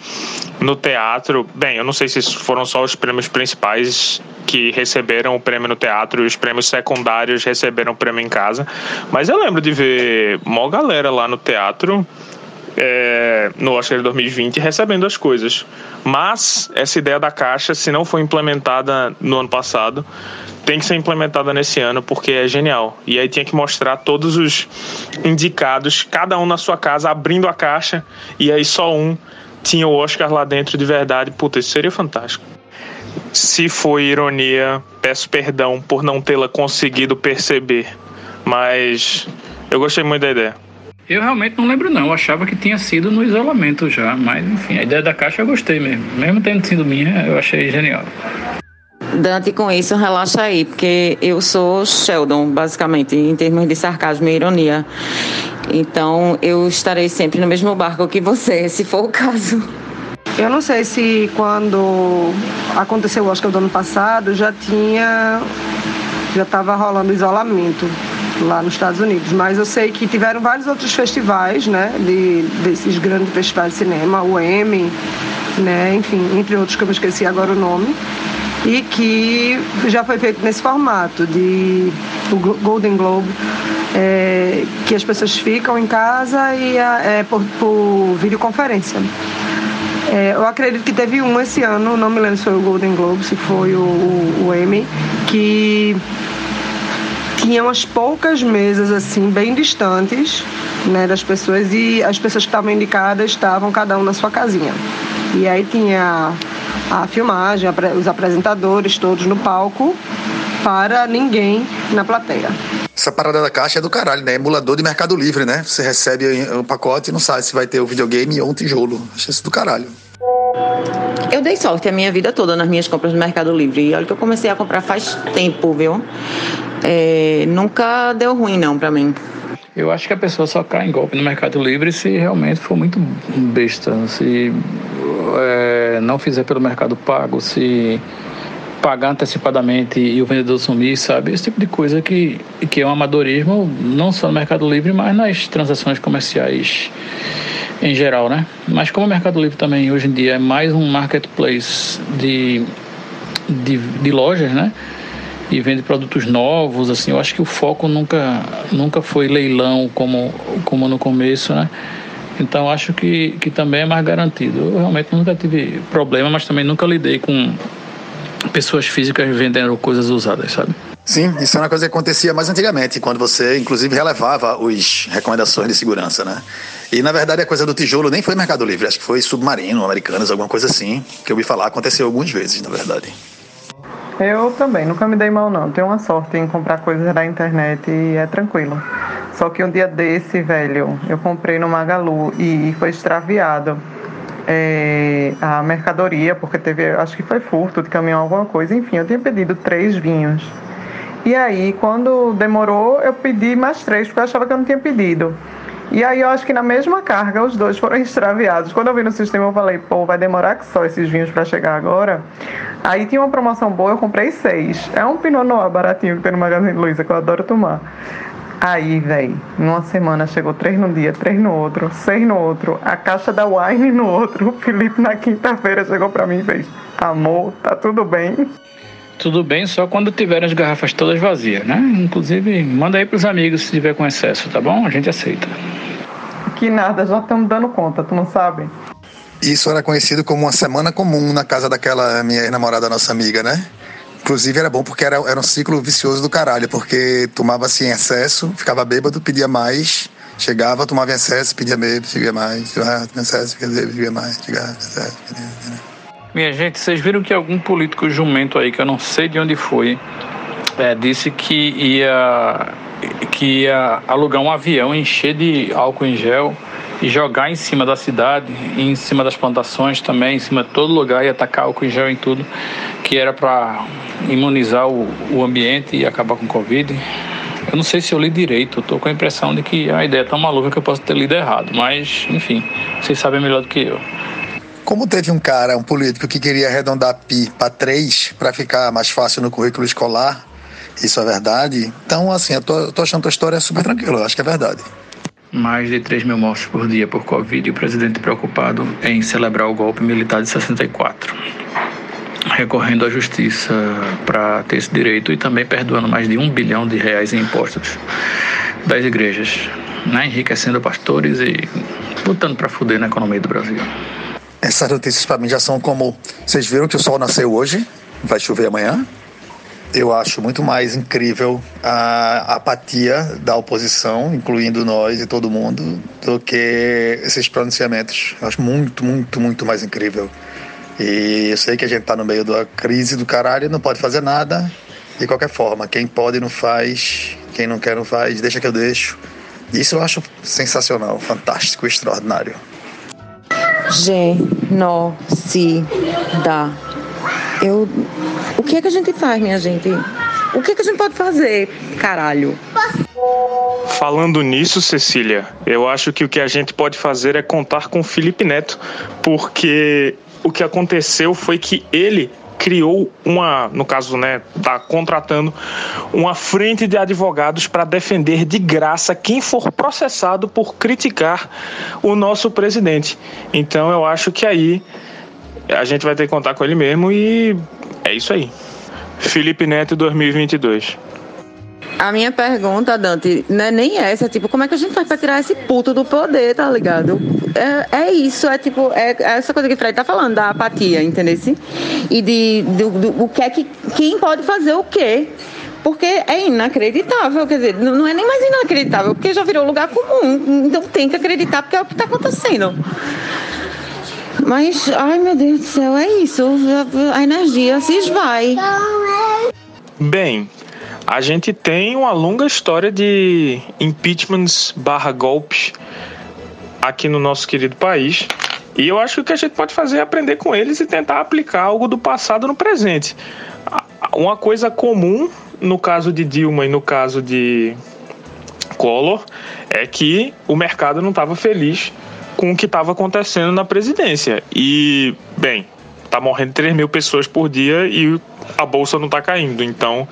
no teatro. Bem, eu não sei se foram só os prêmios principais que receberam o prêmio no teatro e os prêmios secundários receberam o prêmio em casa, mas eu lembro de ver mó galera lá no teatro é, no Oscar de 2020 recebendo as coisas. Mas essa ideia da caixa, se não foi implementada no ano passado, tem que ser implementada nesse ano porque é genial. E aí tinha que mostrar todos os indicados, cada um na sua casa, abrindo a caixa, e aí só um tinha o Oscar lá dentro de verdade. Puta, isso seria fantástico. Se foi ironia, peço perdão por não tê-la conseguido perceber, mas eu gostei muito da ideia. Eu realmente não lembro não, eu achava que tinha sido no isolamento já, mas enfim, a ideia da caixa eu gostei mesmo. Mesmo tendo sido minha, eu achei genial. Dante, com isso, relaxa aí, porque eu sou Sheldon, basicamente, em termos de sarcasmo e ironia. Então, eu estarei sempre no mesmo barco que você, se for o caso. Eu não sei se quando aconteceu o Oscar do ano passado já tinha. já estava rolando isolamento lá nos Estados Unidos, mas eu sei que tiveram vários outros festivais, né, de, desses grandes festivais de cinema, o Emmy, né, enfim, entre outros que eu me esqueci agora o nome, e que já foi feito nesse formato de o Golden Globe, é, que as pessoas ficam em casa e é, por, por videoconferência. É, eu acredito que teve um esse ano, não me lembro se foi o Golden Globe, se foi o, o, o Emmy, que tinha umas poucas mesas assim bem distantes né, das pessoas e as pessoas que estavam indicadas estavam cada um na sua casinha. E aí tinha a filmagem, os apresentadores todos no palco para ninguém na plateia. Essa parada da caixa é do caralho, né? Emulador de Mercado Livre, né? Você recebe o pacote e não sabe se vai ter o videogame ou um tijolo. Acho isso do caralho. Eu dei sorte a minha vida toda nas minhas compras no Mercado Livre. E olha que eu comecei a comprar faz tempo, viu? É, nunca deu ruim, não, para mim. Eu acho que a pessoa só cai em golpe no Mercado Livre se realmente for muito besta. Se é, não fizer pelo Mercado Pago, se pagar antecipadamente e o vendedor sumir, sabe? Esse tipo de coisa que, que é um amadorismo não só no Mercado Livre, mas nas transações comerciais em geral, né? Mas como o Mercado Livre também hoje em dia é mais um marketplace de, de, de lojas, né? E vende produtos novos, assim, eu acho que o foco nunca, nunca foi leilão como, como no começo, né? Então acho que, que também é mais garantido. Eu realmente nunca tive problema, mas também nunca lidei com pessoas físicas vendendo coisas usadas, sabe? Sim, isso é uma coisa que acontecia mais antigamente, quando você, inclusive, relevava as recomendações de segurança, né? E, na verdade, a coisa do tijolo nem foi Mercado Livre, acho que foi Submarino, Americanas, alguma coisa assim, que eu ouvi falar, aconteceu algumas vezes, na verdade. Eu também, nunca me dei mal não. Tenho uma sorte em comprar coisas da internet e é tranquilo. Só que um dia desse, velho, eu comprei no Magalu e foi extraviado é, a mercadoria, porque teve, acho que foi furto de caminhão, alguma coisa. Enfim, eu tinha pedido três vinhos. E aí, quando demorou, eu pedi mais três, porque eu achava que eu não tinha pedido. E aí, eu acho que na mesma carga, os dois foram extraviados. Quando eu vi no sistema, eu falei, pô, vai demorar que só esses vinhos para chegar agora. Aí tinha uma promoção boa, eu comprei seis. É um Pinot Noir baratinho que tem no Magazine Luiza, que eu adoro tomar. Aí, velho, numa semana chegou três num dia, três no outro, seis no outro, a caixa da wine no outro. O Felipe na quinta-feira chegou para mim e fez: Amor, tá tudo bem? Tudo bem, só quando tiverem as garrafas todas vazias, né? Inclusive, manda aí pros amigos se tiver com excesso, tá bom? A gente aceita. Que nada, já estamos dando conta, tu não sabe? Isso era conhecido como uma semana comum na casa daquela minha namorada, nossa amiga, né? Inclusive era bom porque era, era um ciclo vicioso do caralho, porque tomava assim em excesso, ficava bêbado, pedia mais, chegava, tomava em excesso, pedia medo, pedia mais, tomava em excesso, pedia, pedia mais, chegava, excesso, pedia, pedia. Minha gente, vocês viram que algum político jumento aí, que eu não sei de onde foi, é, disse que ia, que ia alugar um avião, encher de álcool em gel e jogar em cima da cidade, em cima das plantações também, em cima de todo lugar e atacar álcool em gel em tudo, que era para imunizar o, o ambiente e acabar com o Covid. Eu não sei se eu li direito, estou com a impressão de que a ideia é tão maluca que eu posso ter lido errado, mas enfim, vocês sabem melhor do que eu. Como teve um cara, um político, que queria arredondar pi para três para ficar mais fácil no currículo escolar, isso é verdade. Então, assim, eu tô, eu tô achando a história super tranquila, eu acho que é verdade. Mais de 3 mil mortes por dia por Covid e o presidente preocupado em celebrar o golpe militar de 64 recorrendo à justiça para ter esse direito e também perdoando mais de um bilhão de reais em impostos das igrejas, né? enriquecendo pastores e lutando para fuder na economia do Brasil. Essas notícias para mim já são como. Vocês viram que o sol nasceu hoje, vai chover amanhã. Eu acho muito mais incrível a apatia da oposição, incluindo nós e todo mundo, do que esses pronunciamentos. Eu acho muito, muito, muito mais incrível E eu sei que a gente tá no meio da crise do caralho, não pode fazer nada. De qualquer forma, quem pode não faz, quem não quer não faz, deixa que eu deixo. Isso eu acho sensacional, fantástico, extraordinário. Genocida. Eu. O que é que a gente faz, minha gente? O que é que a gente pode fazer, caralho? Falando nisso, Cecília, eu acho que o que a gente pode fazer é contar com o Felipe Neto, porque o que aconteceu foi que ele criou uma, no caso, né, tá contratando uma frente de advogados para defender de graça quem for processado por criticar o nosso presidente. Então eu acho que aí a gente vai ter que contar com ele mesmo e é isso aí. Felipe Neto 2022. A minha pergunta, Dante, não é nem essa, é tipo, como é que a gente faz pra tirar esse puto do poder, tá ligado? É, é isso, é tipo, é, é essa coisa que o Fred tá falando, da apatia, entendeu? E de, do, do, o que é que, quem pode fazer o quê? Porque é inacreditável, quer dizer, não é nem mais inacreditável, porque já virou lugar comum. Então tem que acreditar, porque é o que está acontecendo. Mas, ai meu Deus do céu, é isso. A energia se esvai. Bem, a gente tem uma longa história de impeachments barra golpes aqui no nosso querido país. E eu acho que o que a gente pode fazer é aprender com eles e tentar aplicar algo do passado no presente. Uma coisa comum no caso de Dilma e no caso de Collor é que o mercado não estava feliz com o que estava acontecendo na presidência. E, bem, tá morrendo 3 mil pessoas por dia e a bolsa não está caindo. Então,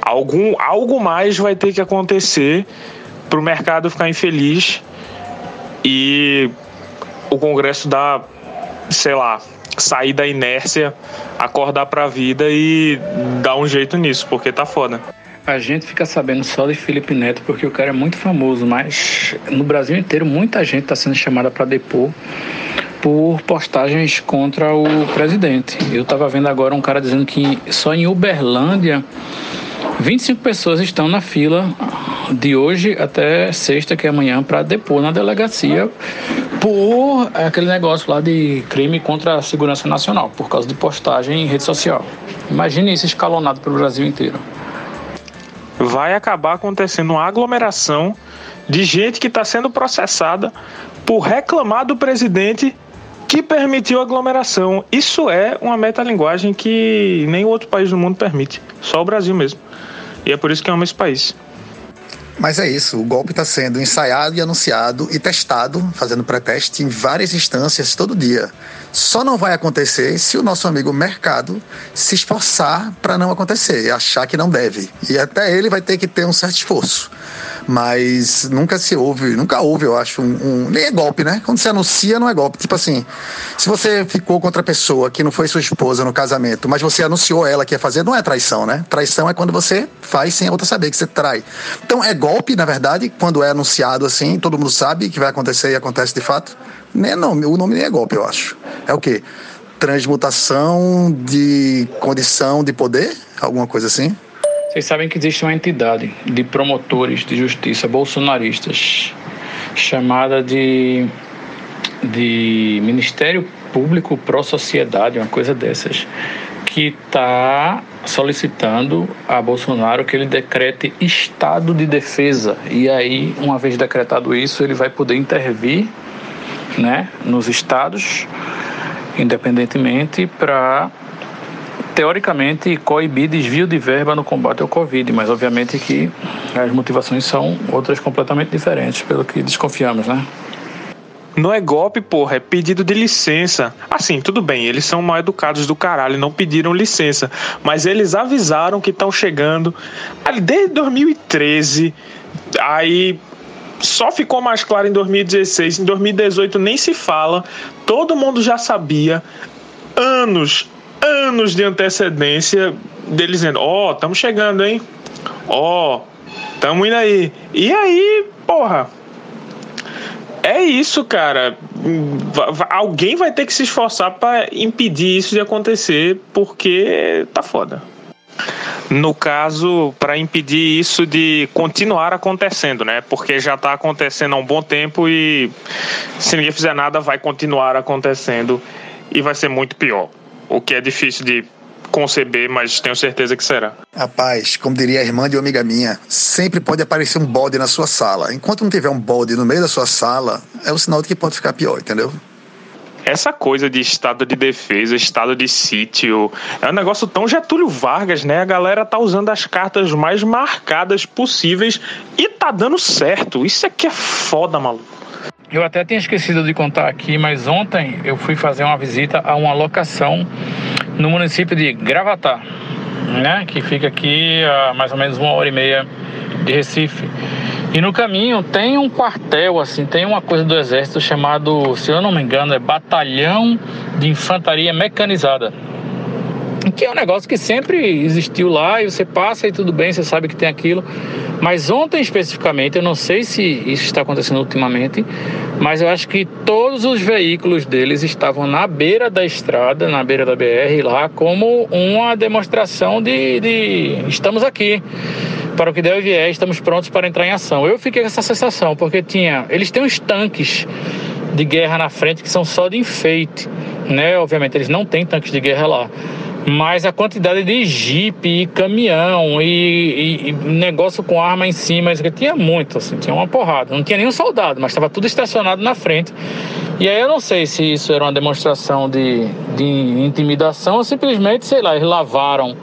algum, algo mais vai ter que acontecer para o mercado ficar infeliz e o Congresso dar, sei lá, sair da inércia, acordar para a vida e dar um jeito nisso, porque tá foda. A gente fica sabendo só de Felipe Neto porque o cara é muito famoso, mas no Brasil inteiro muita gente está sendo chamada para depor por postagens contra o presidente. Eu estava vendo agora um cara dizendo que só em Uberlândia 25 pessoas estão na fila de hoje até sexta, que é amanhã, para depor na delegacia por aquele negócio lá de crime contra a segurança nacional, por causa de postagem em rede social. Imagine isso escalonado pelo Brasil inteiro. Vai acabar acontecendo uma aglomeração de gente que está sendo processada por reclamar do presidente que permitiu aglomeração. Isso é uma metalinguagem que nem outro país do mundo permite, só o Brasil mesmo. E é por isso que amo esse país. Mas é isso, o golpe está sendo ensaiado e anunciado e testado, fazendo pré-teste em várias instâncias todo dia. Só não vai acontecer se o nosso amigo mercado se esforçar para não acontecer, achar que não deve. E até ele vai ter que ter um certo esforço mas nunca se ouve, nunca houve, eu acho, um, um, nem é golpe, né? Quando você anuncia, não é golpe. Tipo assim, se você ficou com outra pessoa que não foi sua esposa no casamento, mas você anunciou ela que ia fazer, não é traição, né? Traição é quando você faz sem a outra saber que você trai. Então é golpe, na verdade, quando é anunciado assim, todo mundo sabe que vai acontecer e acontece de fato. Nem é nome, o nome nem é golpe, eu acho. É o quê? Transmutação de condição de poder? Alguma coisa assim? Vocês sabem que existe uma entidade de promotores de justiça bolsonaristas chamada de, de Ministério Público Pró Sociedade, uma coisa dessas, que está solicitando a Bolsonaro que ele decrete estado de defesa. E aí, uma vez decretado isso, ele vai poder intervir né, nos estados, independentemente, para teoricamente coibir desvio de verba no combate ao Covid, mas obviamente que as motivações são outras completamente diferentes, pelo que desconfiamos, né? Não é golpe, porra, é pedido de licença. Assim, tudo bem, eles são mal educados do caralho, não pediram licença. Mas eles avisaram que estão chegando desde 2013. Aí só ficou mais claro em 2016. Em 2018 nem se fala. Todo mundo já sabia. Anos, anos de antecedência deles dizendo: Ó, oh, estamos chegando, hein? Ó, oh, estamos indo aí. E aí, porra. É isso, cara. Alguém vai ter que se esforçar para impedir isso de acontecer, porque tá foda. No caso, para impedir isso de continuar acontecendo, né? Porque já está acontecendo há um bom tempo e se ninguém fizer nada, vai continuar acontecendo e vai ser muito pior. O que é difícil de conceber, mas tenho certeza que será. Rapaz, como diria a irmã de uma amiga minha, sempre pode aparecer um bode na sua sala. Enquanto não tiver um bode no meio da sua sala, é o sinal de que pode ficar pior, entendeu? Essa coisa de estado de defesa, estado de sítio, é um negócio tão Getúlio Vargas, né? A galera tá usando as cartas mais marcadas possíveis e tá dando certo. Isso que é foda, maluco. Eu até tinha esquecido de contar aqui, mas ontem eu fui fazer uma visita a uma locação no município de Gravatá, né? Que fica aqui a mais ou menos uma hora e meia de Recife. E no caminho tem um quartel, assim, tem uma coisa do exército chamado, se eu não me engano, é Batalhão de Infantaria Mecanizada. Que é um negócio que sempre existiu lá e você passa e tudo bem, você sabe que tem aquilo. Mas ontem especificamente, eu não sei se isso está acontecendo ultimamente, mas eu acho que todos os veículos deles estavam na beira da estrada, na beira da BR lá, como uma demonstração de, de estamos aqui para o que der e vier, estamos prontos para entrar em ação. Eu fiquei com essa sensação, porque tinha, eles têm uns tanques de guerra na frente que são só de enfeite, né? Obviamente eles não têm tanques de guerra lá, mas a quantidade de jipe e caminhão e, e, e negócio com arma em cima, isso tinha muito, assim, tinha uma porrada. Não tinha nenhum soldado, mas estava tudo estacionado na frente. E aí eu não sei se isso era uma demonstração de, de intimidação ou simplesmente, sei lá, eles lavaram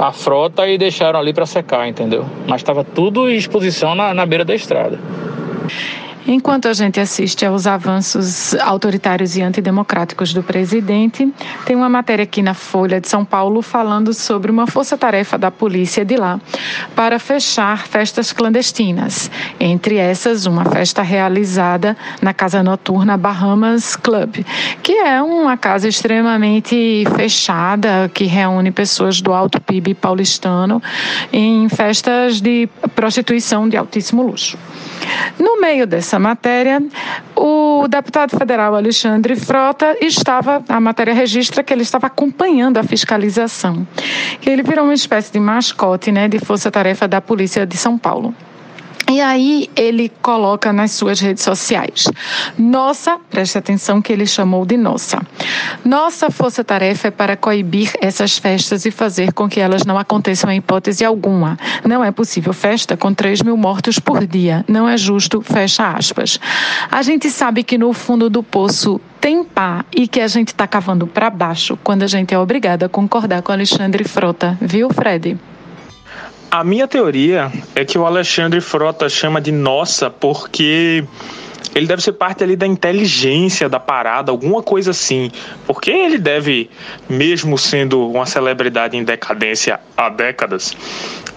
a frota e deixaram ali para secar, entendeu? Mas estava tudo em exposição na, na beira da estrada. Enquanto a gente assiste aos avanços autoritários e antidemocráticos do presidente, tem uma matéria aqui na Folha de São Paulo falando sobre uma força-tarefa da polícia de lá para fechar festas clandestinas. Entre essas, uma festa realizada na casa noturna Bahamas Club, que é uma casa extremamente fechada que reúne pessoas do alto PIB paulistano em festas de prostituição de altíssimo luxo. No meio dessa matéria, o deputado federal Alexandre Frota estava, a matéria registra que ele estava acompanhando a fiscalização. Ele virou uma espécie de mascote, né, de força-tarefa da Polícia de São Paulo. E aí ele coloca nas suas redes sociais. Nossa, preste atenção que ele chamou de nossa. Nossa força-tarefa é para coibir essas festas e fazer com que elas não aconteçam em hipótese alguma. Não é possível festa com 3 mil mortos por dia. Não é justo, fecha aspas. A gente sabe que no fundo do poço tem pá e que a gente está cavando para baixo quando a gente é obrigada a concordar com Alexandre Frota, viu, Fred? A minha teoria é que o Alexandre Frota chama de nossa porque ele deve ser parte ali da inteligência da parada, alguma coisa assim. Porque ele deve, mesmo sendo uma celebridade em decadência há décadas,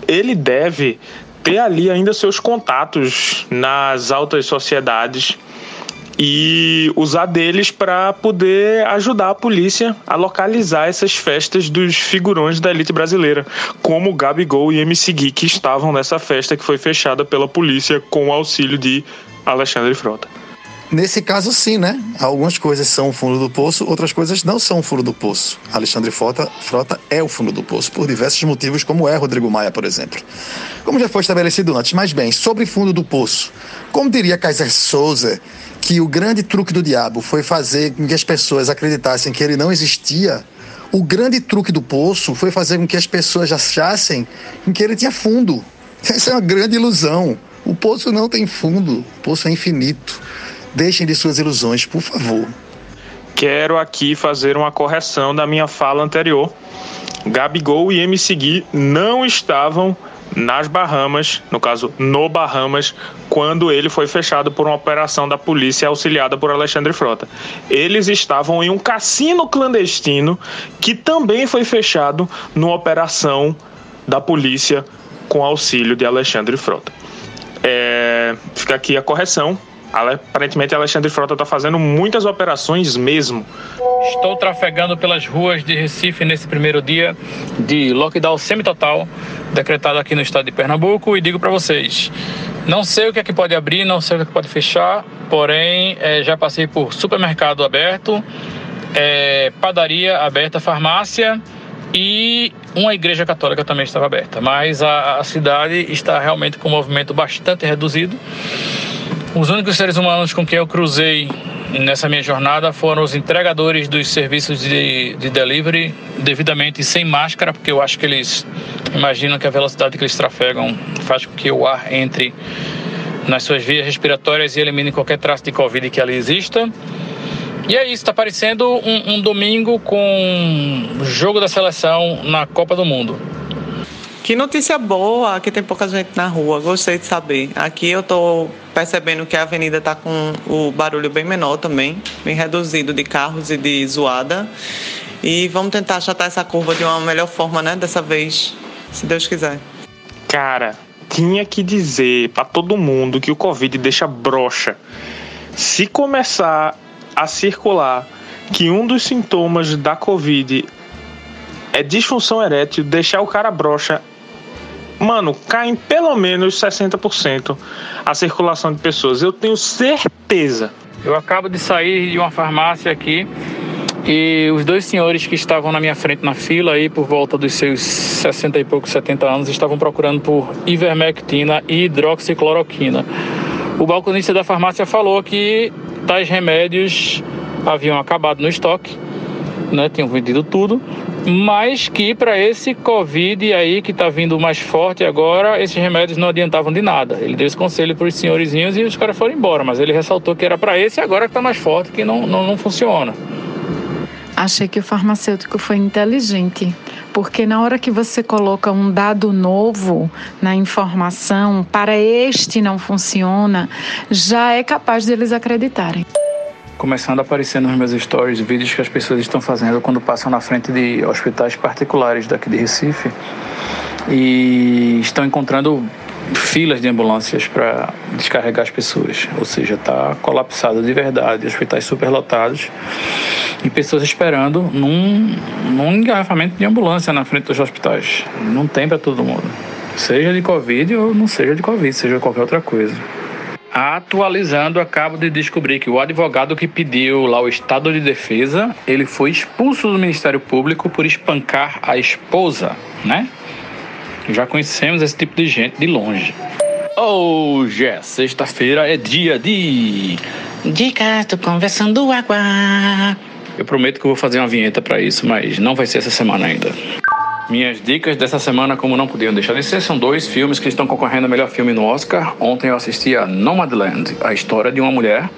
ele deve ter ali ainda seus contatos nas altas sociedades e usar deles para poder ajudar a polícia a localizar essas festas dos figurões da elite brasileira, como Gabigol e MC Gui, que estavam nessa festa que foi fechada pela polícia com o auxílio de Alexandre Frota. Nesse caso, sim, né? Algumas coisas são o fundo do poço, outras coisas não são o fundo do poço. Alexandre Frota, Frota é o fundo do poço, por diversos motivos, como é Rodrigo Maia, por exemplo. Como já foi estabelecido antes. Mas, bem, sobre fundo do poço, como diria Kaiser Souza, que o grande truque do diabo foi fazer com que as pessoas acreditassem que ele não existia, o grande truque do poço foi fazer com que as pessoas achassem que ele tinha fundo. Essa é uma grande ilusão. O poço não tem fundo, o poço é infinito. Deixem de suas ilusões, por favor. Quero aqui fazer uma correção da minha fala anterior. Gabigol e MC Gui não estavam nas Bahamas, no caso no Bahamas, quando ele foi fechado por uma operação da polícia auxiliada por Alexandre Frota. Eles estavam em um cassino clandestino que também foi fechado numa operação da polícia com auxílio de Alexandre Frota. É, fica aqui a correção. Aparentemente, Alexandre Frota está fazendo muitas operações mesmo. Estou trafegando pelas ruas de Recife nesse primeiro dia de lockdown semi-total decretado aqui no estado de Pernambuco e digo para vocês: não sei o que é que pode abrir, não sei o que, é que pode fechar, porém é, já passei por supermercado aberto, é, padaria aberta, farmácia e uma igreja católica também estava aberta, mas a, a cidade está realmente com um movimento bastante reduzido Os únicos seres humanos com quem eu cruzei nessa minha jornada foram os entregadores dos serviços de, de delivery, devidamente sem máscara, porque eu acho que eles imaginam que a velocidade que eles trafegam faz com que o ar entre nas suas vias respiratórias e elimine qualquer traço de Covid que ali exista. E é isso, está parecendo um, um domingo com jogo da seleção na Copa do Mundo. Que notícia boa, que tem pouca gente na rua, gostei de saber. Aqui eu estou percebendo que a avenida está com o barulho bem menor também, bem reduzido de carros e de zoada. E vamos tentar achatar essa curva de uma melhor forma, né, dessa vez, se Deus quiser. Cara, tinha que dizer para todo mundo que o Covid deixa broxa. Se começar a circular que um dos sintomas da Covid é disfunção erétil, deixar o cara broxa, mano, cai em pelo menos 60% a circulação de pessoas. Eu tenho certeza. Eu acabo de sair de uma farmácia aqui e os dois senhores que estavam na minha frente na fila aí por volta dos seus 60 e poucos, 70 anos, estavam procurando por ivermectina e hidroxicloroquina. O balconista da farmácia falou que tais remédios haviam acabado no estoque, né, tinham vendido tudo, mas que para esse Covid aí que está vindo mais forte agora, esses remédios não adiantavam de nada. Ele deu esse conselho para os senhorizinhos e os caras foram embora, mas ele ressaltou que era para esse agora que está mais forte, que não, não, não funciona. Achei que o farmacêutico foi inteligente, porque na hora que você coloca um dado novo na informação, para este não funciona, já é capaz deles acreditarem. Começando a aparecer nos meus stories vídeos que as pessoas estão fazendo quando passam na frente de hospitais particulares daqui de Recife e estão encontrando filas de ambulâncias para descarregar as pessoas, ou seja, está colapsado de verdade, hospitais superlotados e pessoas esperando num, num engarrafamento de ambulância na frente dos hospitais. Não tem para todo mundo, seja de Covid ou não seja de Covid, seja qualquer outra coisa. Atualizando, acabo de descobrir que o advogado que pediu lá o estado de defesa, ele foi expulso do Ministério Público por espancar a esposa, né? Já conhecemos esse tipo de gente de longe. Hoje é sexta-feira, é dia de. Dicas do Conversando Água. Eu prometo que eu vou fazer uma vinheta para isso, mas não vai ser essa semana ainda. Minhas dicas dessa semana, como não podiam deixar de ser, são dois filmes que estão concorrendo a melhor filme no Oscar. Ontem eu assisti a Nomadland, a história de uma mulher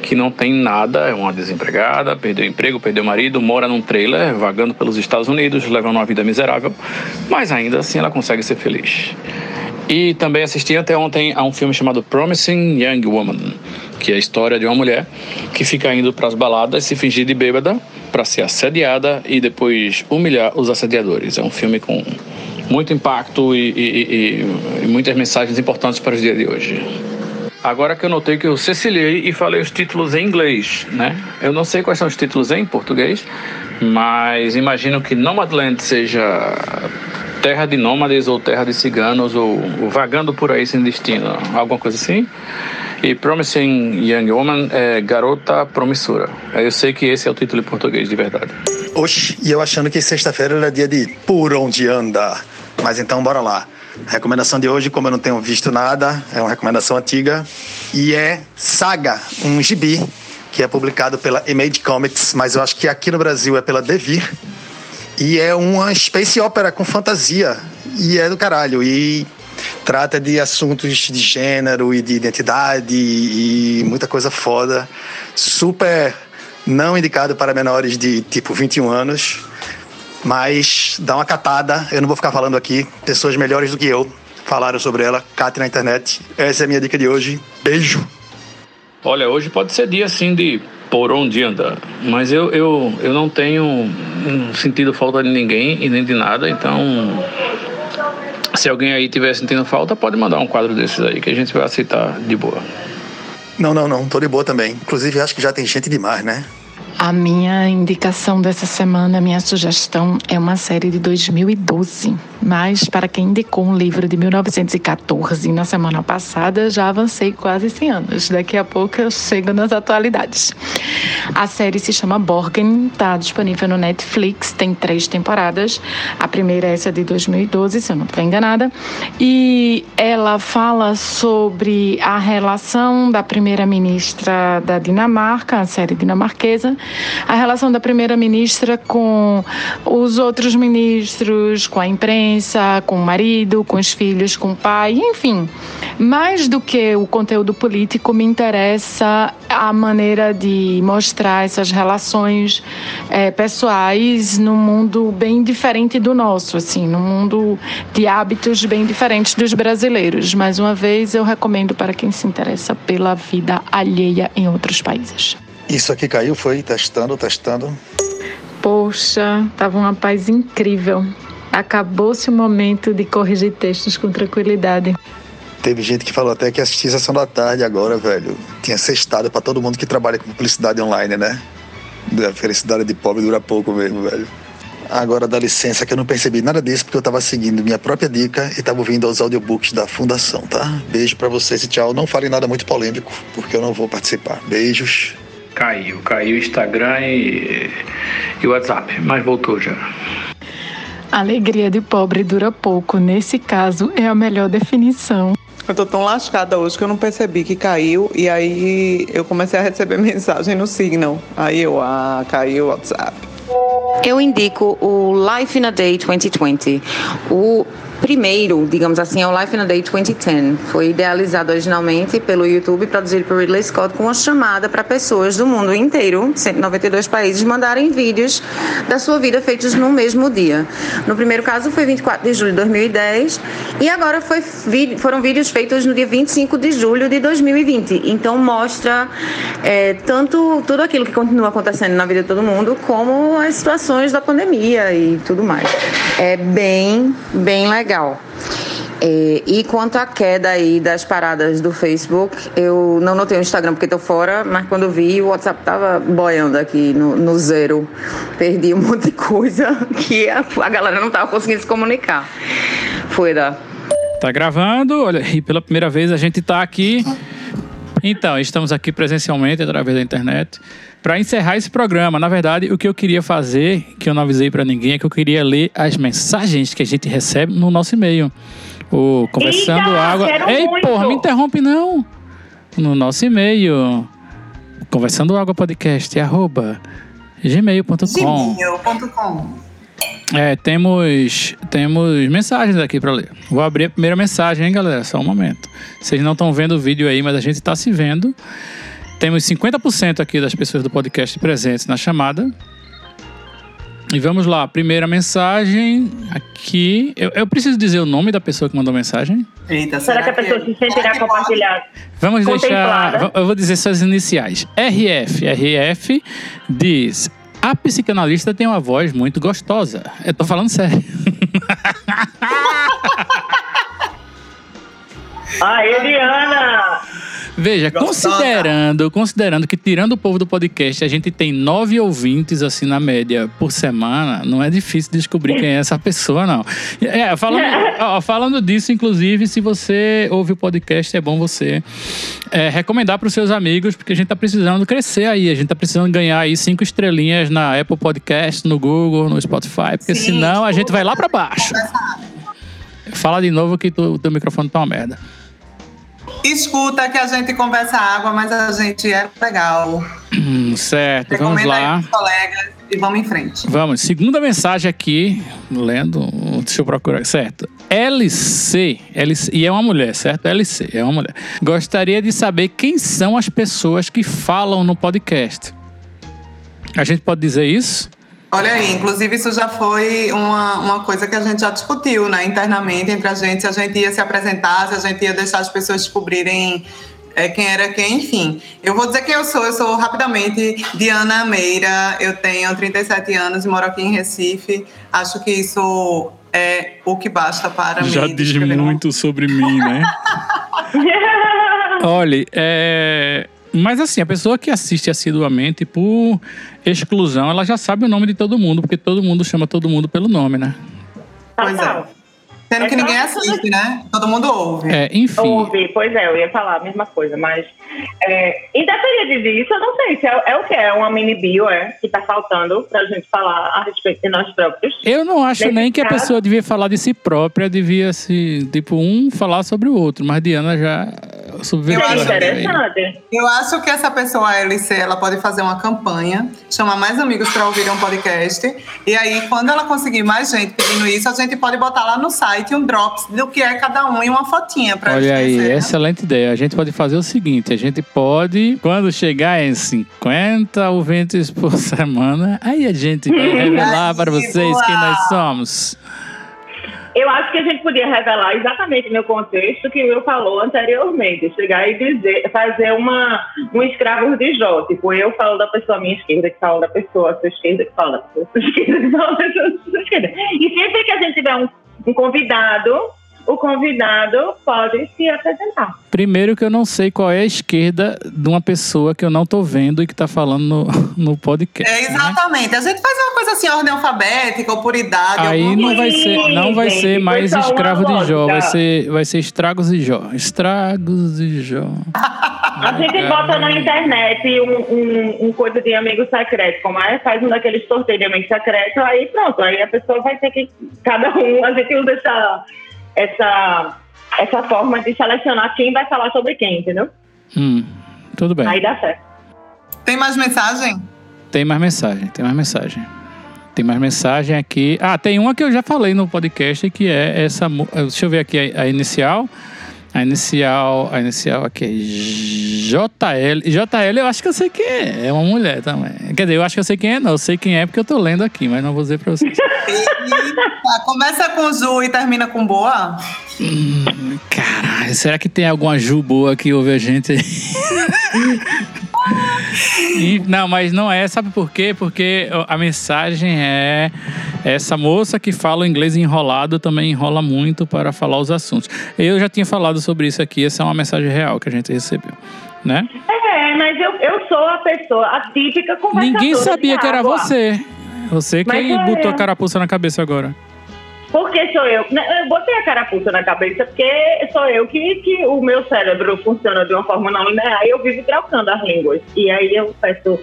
que não tem nada, é uma desempregada, perdeu emprego, perdeu marido, mora num trailer, vagando pelos Estados Unidos, levando uma vida miserável, mas ainda assim ela consegue ser feliz. E também assisti até ontem a um filme chamado Promising Young Woman, que é a história de uma mulher que fica indo para as baladas se fingir de bêbada para ser assediada e depois humilhar os assediadores. É um filme com muito impacto e, e, e, e muitas mensagens importantes para os dias de hoje. Agora que eu notei que eu cecilhei e falei os títulos em inglês, né? Eu não sei quais são os títulos em português, mas imagino que Nomadland seja terra de nômades ou terra de ciganos ou, ou vagando por aí sem destino, alguma coisa assim. E Promising Young Woman é Garota Promissora. Eu sei que esse é o título em português de verdade. Oxe, e eu achando que sexta-feira era dia de Por Onde Anda. Mas então, bora lá. A recomendação de hoje, como eu não tenho visto nada, é uma recomendação antiga e é Saga, um gibi que é publicado pela Image Comics, mas eu acho que aqui no Brasil é pela Devir. E é uma space opera com fantasia. E é do caralho. E trata de assuntos de gênero e de identidade e muita coisa foda. Super não indicado para menores de tipo 21 anos. Mas dá uma catada, eu não vou ficar falando aqui. Pessoas melhores do que eu falaram sobre ela, cate na internet. Essa é a minha dica de hoje. Beijo! Olha, hoje pode ser dia assim de por onde anda, mas eu, eu, eu não tenho sentido falta de ninguém e nem de nada, então se alguém aí tiver sentindo falta, pode mandar um quadro desses aí que a gente vai aceitar de boa. Não, não, não, tô de boa também. Inclusive acho que já tem gente demais, né? A minha indicação dessa semana, minha sugestão é uma série de 2012. Mas para quem indicou um livro de 1914 na semana passada, já avancei quase 100 anos. Daqui a pouco eu chego nas atualidades. A série se chama Borgen, está disponível no Netflix, tem três temporadas. A primeira é essa de 2012, se eu não estou enganada. E ela fala sobre a relação da primeira-ministra da Dinamarca, a série dinamarquesa, a relação da primeira-ministra com os outros ministros, com a imprensa, com o marido, com os filhos, com o pai, enfim. Mais do que o conteúdo político, me interessa a maneira de mostrar essas relações é, pessoais num mundo bem diferente do nosso, assim, num mundo de hábitos bem diferentes dos brasileiros. Mais uma vez, eu recomendo para quem se interessa pela vida alheia em outros países. Isso aqui caiu, foi testando, testando. Poxa, tava uma paz incrível. Acabou-se o momento de corrigir textos com tranquilidade. Teve gente que falou até que assistia a sessão da tarde agora, velho. Tinha sextado para todo mundo que trabalha com publicidade online, né? A felicidade de pobre dura pouco mesmo, velho. Agora dá licença que eu não percebi nada disso porque eu tava seguindo minha própria dica e tava ouvindo os audiobooks da Fundação, tá? Beijo para vocês e tchau. Não fale nada muito polêmico, porque eu não vou participar. Beijos. Caiu, caiu o Instagram e, e o WhatsApp, mas voltou já. Alegria de pobre dura pouco. Nesse caso, é a melhor definição. Eu tô tão lascada hoje que eu não percebi que caiu e aí eu comecei a receber mensagem no Signal. Aí eu, ah, caiu o WhatsApp. Eu indico o Life in a Day 2020. O primeiro, digamos assim, é o Life in a Day 2010. Foi idealizado originalmente pelo YouTube, produzido por Ridley Scott, com uma chamada para pessoas do mundo inteiro, 192 países, mandarem vídeos da sua vida feitos no mesmo dia. No primeiro caso foi 24 de julho de 2010 e agora foi, foram vídeos feitos no dia 25 de julho de 2020. Então mostra é, tanto tudo aquilo que continua acontecendo na vida de todo mundo, como as situações da pandemia e tudo mais. É bem, bem legal. É, e quanto à queda aí das paradas do Facebook, eu não notei o Instagram porque estou fora, mas quando vi o WhatsApp tava boiando aqui no, no, zero. Perdi um monte de coisa que a, a galera não tava conseguindo se comunicar. Foi da. Tá gravando, olha, e pela primeira vez a gente tá aqui. Então, estamos aqui presencialmente através da internet para encerrar esse programa. Na verdade, o que eu queria fazer, que eu não avisei para ninguém, é que eu queria ler as mensagens que a gente recebe no nosso e-mail. O Conversando Eita, Água. Ei, muito. porra, me interrompe não. No nosso e-mail. Conversando Água Podcast, arroba gmail.com. Gmail.com. É, temos, temos mensagens aqui para ler. Vou abrir a primeira mensagem, hein, galera? Só um momento. Vocês não estão vendo o vídeo aí, mas a gente está se vendo. Temos 50% aqui das pessoas do podcast presentes na chamada. E vamos lá, primeira mensagem aqui. Eu, eu, preciso dizer o nome da pessoa que mandou mensagem? Eita, será, será que a pessoa que se sentirá compartilhada? Vamos deixar. Eu vou dizer suas iniciais. RF. RF diz: A psicanalista tem uma voz muito gostosa. Eu tô falando sério. A Eliana! Veja, considerando, considerando que tirando o povo do podcast, a gente tem nove ouvintes assim na média por semana, não é difícil descobrir quem é essa pessoa, não. É, falando, ó, falando disso, inclusive, se você ouve o podcast, é bom você é, recomendar para os seus amigos, porque a gente está precisando crescer aí, a gente está precisando ganhar aí cinco estrelinhas na Apple Podcast, no Google, no Spotify, porque Sim, senão a gente vai lá para baixo. Fala de novo que o teu microfone tá uma merda. Escuta que a gente conversa água, mas a gente é legal. Hum, certo, Recomenda vamos lá. Aí colegas e vamos em frente. Vamos, segunda mensagem aqui, lendo, deixa eu procurar, certo. LC, LC, e é uma mulher, certo? LC, é uma mulher. Gostaria de saber quem são as pessoas que falam no podcast. A gente pode dizer isso? Olha aí, inclusive isso já foi uma, uma coisa que a gente já discutiu né, internamente entre a gente, se a gente ia se apresentar, se a gente ia deixar as pessoas descobrirem é, quem era quem, enfim. Eu vou dizer quem eu sou, eu sou rapidamente Diana Meira, eu tenho 37 anos e moro aqui em Recife. Acho que isso é o que basta para Já mim. Já diz muito sobre mim, né? Olha, é Mas assim, a pessoa que assiste assiduamente por exclusão, ela já sabe o nome de todo mundo, porque todo mundo chama todo mundo pelo nome, né? Pois é. Sendo que ninguém assiste, né? Todo mundo ouve. É, enfim. Ouve, pois é, eu ia falar a mesma coisa, mas é, independente disso, eu não sei se é, é o que é uma mini bio, é, que tá faltando pra gente falar a respeito de nós próprios. Eu não acho Nesse nem que a caso- pessoa devia falar de si própria, devia se, tipo, um falar sobre o outro, mas Diana já subverteu. Eu acho aí. Interessante. Eu acho que essa pessoa, a LC, ela pode fazer uma campanha, chamar mais amigos para ouvirem um podcast. E aí, quando ela conseguir mais gente pedindo isso, a gente pode botar lá no site um drops do que é cada um e uma fotinha para Olha aí, conhecer. excelente ideia. A gente pode fazer o seguinte: a gente pode, quando chegar em 50 ouvintes por semana, aí a gente vai revelar para vocês quem nós somos. Eu acho que a gente podia revelar exatamente no contexto que o Will falou anteriormente. Chegar e dizer, fazer uma, um escravo de Jó. Tipo, eu falo da pessoa à minha esquerda, que fala da pessoa à sua esquerda, que fala da pessoa à sua esquerda, que fala da pessoa à sua esquerda. E sempre que a gente tiver um, um convidado, o convidado pode se apresentar. Primeiro que eu não sei qual é a esquerda de uma pessoa que eu não tô vendo e que tá falando no, no podcast. É, exatamente. A gente faz uma coisa assim, ordem alfabética ou por idade. Aí não vai coisa. ser, não vai gente, ser mais escravo de Jó, vai ser, vai ser estragos de Jó. Estragos de Jó. A gente bota na internet um, um, um coisa de amigo secreto, como é? Faz um daqueles sorteios de amigo secreto, aí pronto, aí a pessoa vai ter que. Cada um, a gente usa essa, essa, essa forma de selecionar quem vai falar sobre quem, entendeu? Hum, tudo bem. Aí dá certo. Tem mais mensagem? Tem mais mensagem, tem mais mensagem. Tem mais mensagem aqui. Ah, tem uma que eu já falei no podcast, que é essa. mu- Deixa eu ver aqui a, a inicial. A inicial, a inicial aqui é JL. JL eu acho que eu sei quem é. É uma mulher também. Quer dizer, eu acho que eu sei quem é, não. Eu sei quem é porque eu tô lendo aqui, mas não vou dizer pra vocês. Tá, começa com Ju e termina com Boa? Caralho, será que tem alguma Ju boa que ouve a gente aí? E- não, mas não é. Sabe por quê? Porque a mensagem é essa moça que fala o inglês enrolado também enrola muito para falar os assuntos. Eu já tinha falado sobre isso aqui. Essa é uma mensagem real que a gente recebeu, né? É, mas eu, eu sou a pessoa, a típica conversadora. Ninguém sabia que era você. Você que sou botou a carapuça na cabeça agora. Por que sou eu? Né, Eu botei a carapuça na cabeça porque sou eu que, que o meu cérebro funciona de uma forma não linear e eu vivo trocando as línguas. E aí eu peço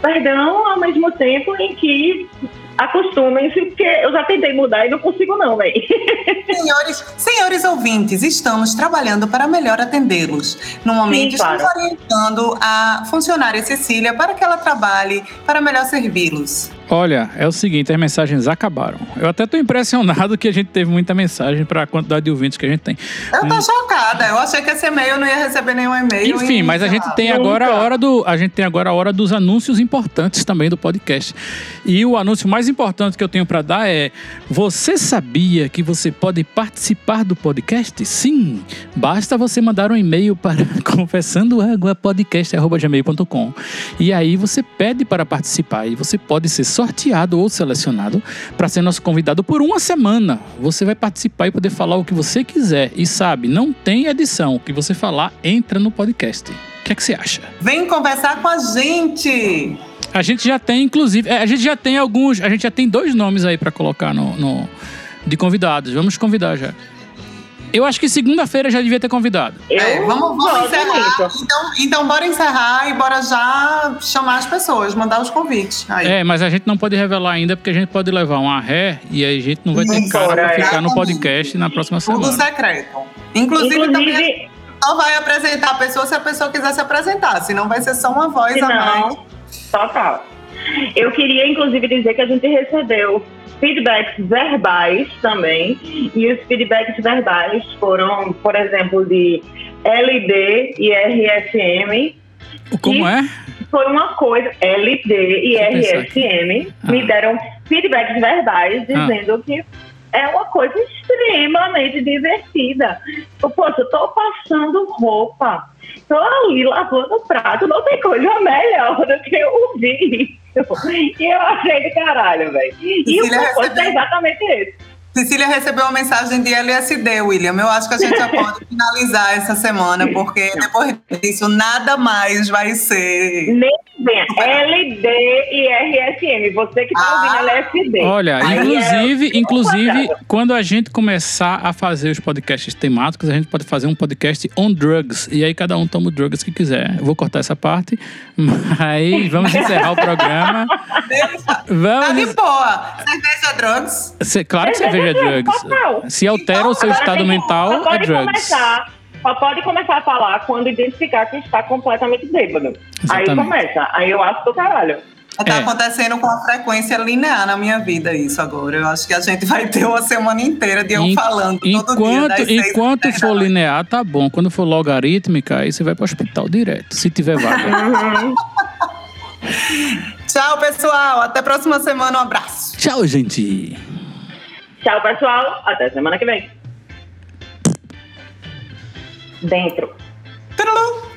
perdão ao mesmo tempo em que acostumem-se, porque eu já tentei mudar e não consigo não, velho. Senhores, senhores ouvintes, estamos trabalhando para melhor atendê-los. No momento, Sim, claro. estamos orientando a funcionária Cecília para que ela trabalhe para melhor servi-los. Olha, é o seguinte, as mensagens acabaram. Eu até tô impressionado que a gente teve muita mensagem para a quantidade de ouvintes que a gente tem. Eu tô Hum. chocada. Eu achei que esse e-mail não ia receber nenhum e-mail. Enfim, e- mas a gente tem Nunca. agora a hora do a gente tem agora a hora dos anúncios importantes também do podcast. E o anúncio mais importante que eu tenho para dar é: você sabia que você pode participar do podcast? Sim, basta você mandar um e-mail para confessandoaguapodcast@gmail.com e aí você pede para participar e você pode ser sorteado ou selecionado para ser nosso convidado por uma semana. Você vai participar e poder falar o que você quiser e sabe, não tem edição. O que você falar entra no podcast. O que é que você acha? Vem conversar com a gente. A gente já tem, inclusive, é, a gente já tem alguns, a gente já tem dois nomes aí para colocar no, no- de convidados. Vamos convidar já. Eu acho que segunda-feira já devia ter convidado. Eu É, vamos vamos encerrar. muito. Então, então, bora encerrar e bora já chamar as pessoas, mandar os convites. Aí. É, mas a gente não pode revelar ainda porque a gente pode levar uma ré e aí a gente não vai ter Isso, cara para ficar no podcast na próxima Tudo semana. secreto. Inclusive, também Inclusive, só vai apresentar a pessoa se a pessoa quiser se apresentar. Senão vai ser só uma voz a mais. Total. Eu queria, inclusive, dizer que a gente recebeu feedbacks verbais também. E os feedbacks verbais foram, por exemplo, de LD e RSM. Como é? Foi uma coisa, LD e Deixa. RSM Ah. me deram feedbacks verbais dizendo que é uma coisa extremamente divertida. Eu, Poxa, eu tô passando roupa, tô ali lavando prato, não tem coisa melhor do que ouvir isso. E eu achei de caralho, velho. E o propósito é exatamente esse. Cecília recebeu uma mensagem de LSD, William. Eu acho que a gente já pode finalizar essa semana, porque depois disso nada mais vai ser. Nem vem. LD e RSM. Você que tá ouvindo LSD. Olha, Aí inclusive, é- inclusive, quando a gente começar a fazer os podcasts temáticos, a gente pode fazer um podcast on drugs. E aí cada um toma o drugs que quiser. Eu vou cortar essa parte, mas vamos encerrar o programa. Tá Vamos. de boa. Cerveja drugs. Cê- claro que cerveja é drugs. Se altera o seu estado mental, só é pode drugs. Começar, só pode começar a falar quando identificar que está completamente bêbado. Aí Exatamente. começa. Aí eu acho do caralho. Tá É. acontecendo com uma frequência linear na minha vida isso agora. Eu acho que a gente vai ter uma semana inteira de eu En- falando todo dia. Enquanto, seis enquanto for linear, tá bom. Quando for logarítmica, aí você vai pro hospital direto, se tiver vaga. Tchau, pessoal. Até a próxima semana. Um abraço. Tchau, gente. Tchau, pessoal. Até semana que vem. Dentro. tchau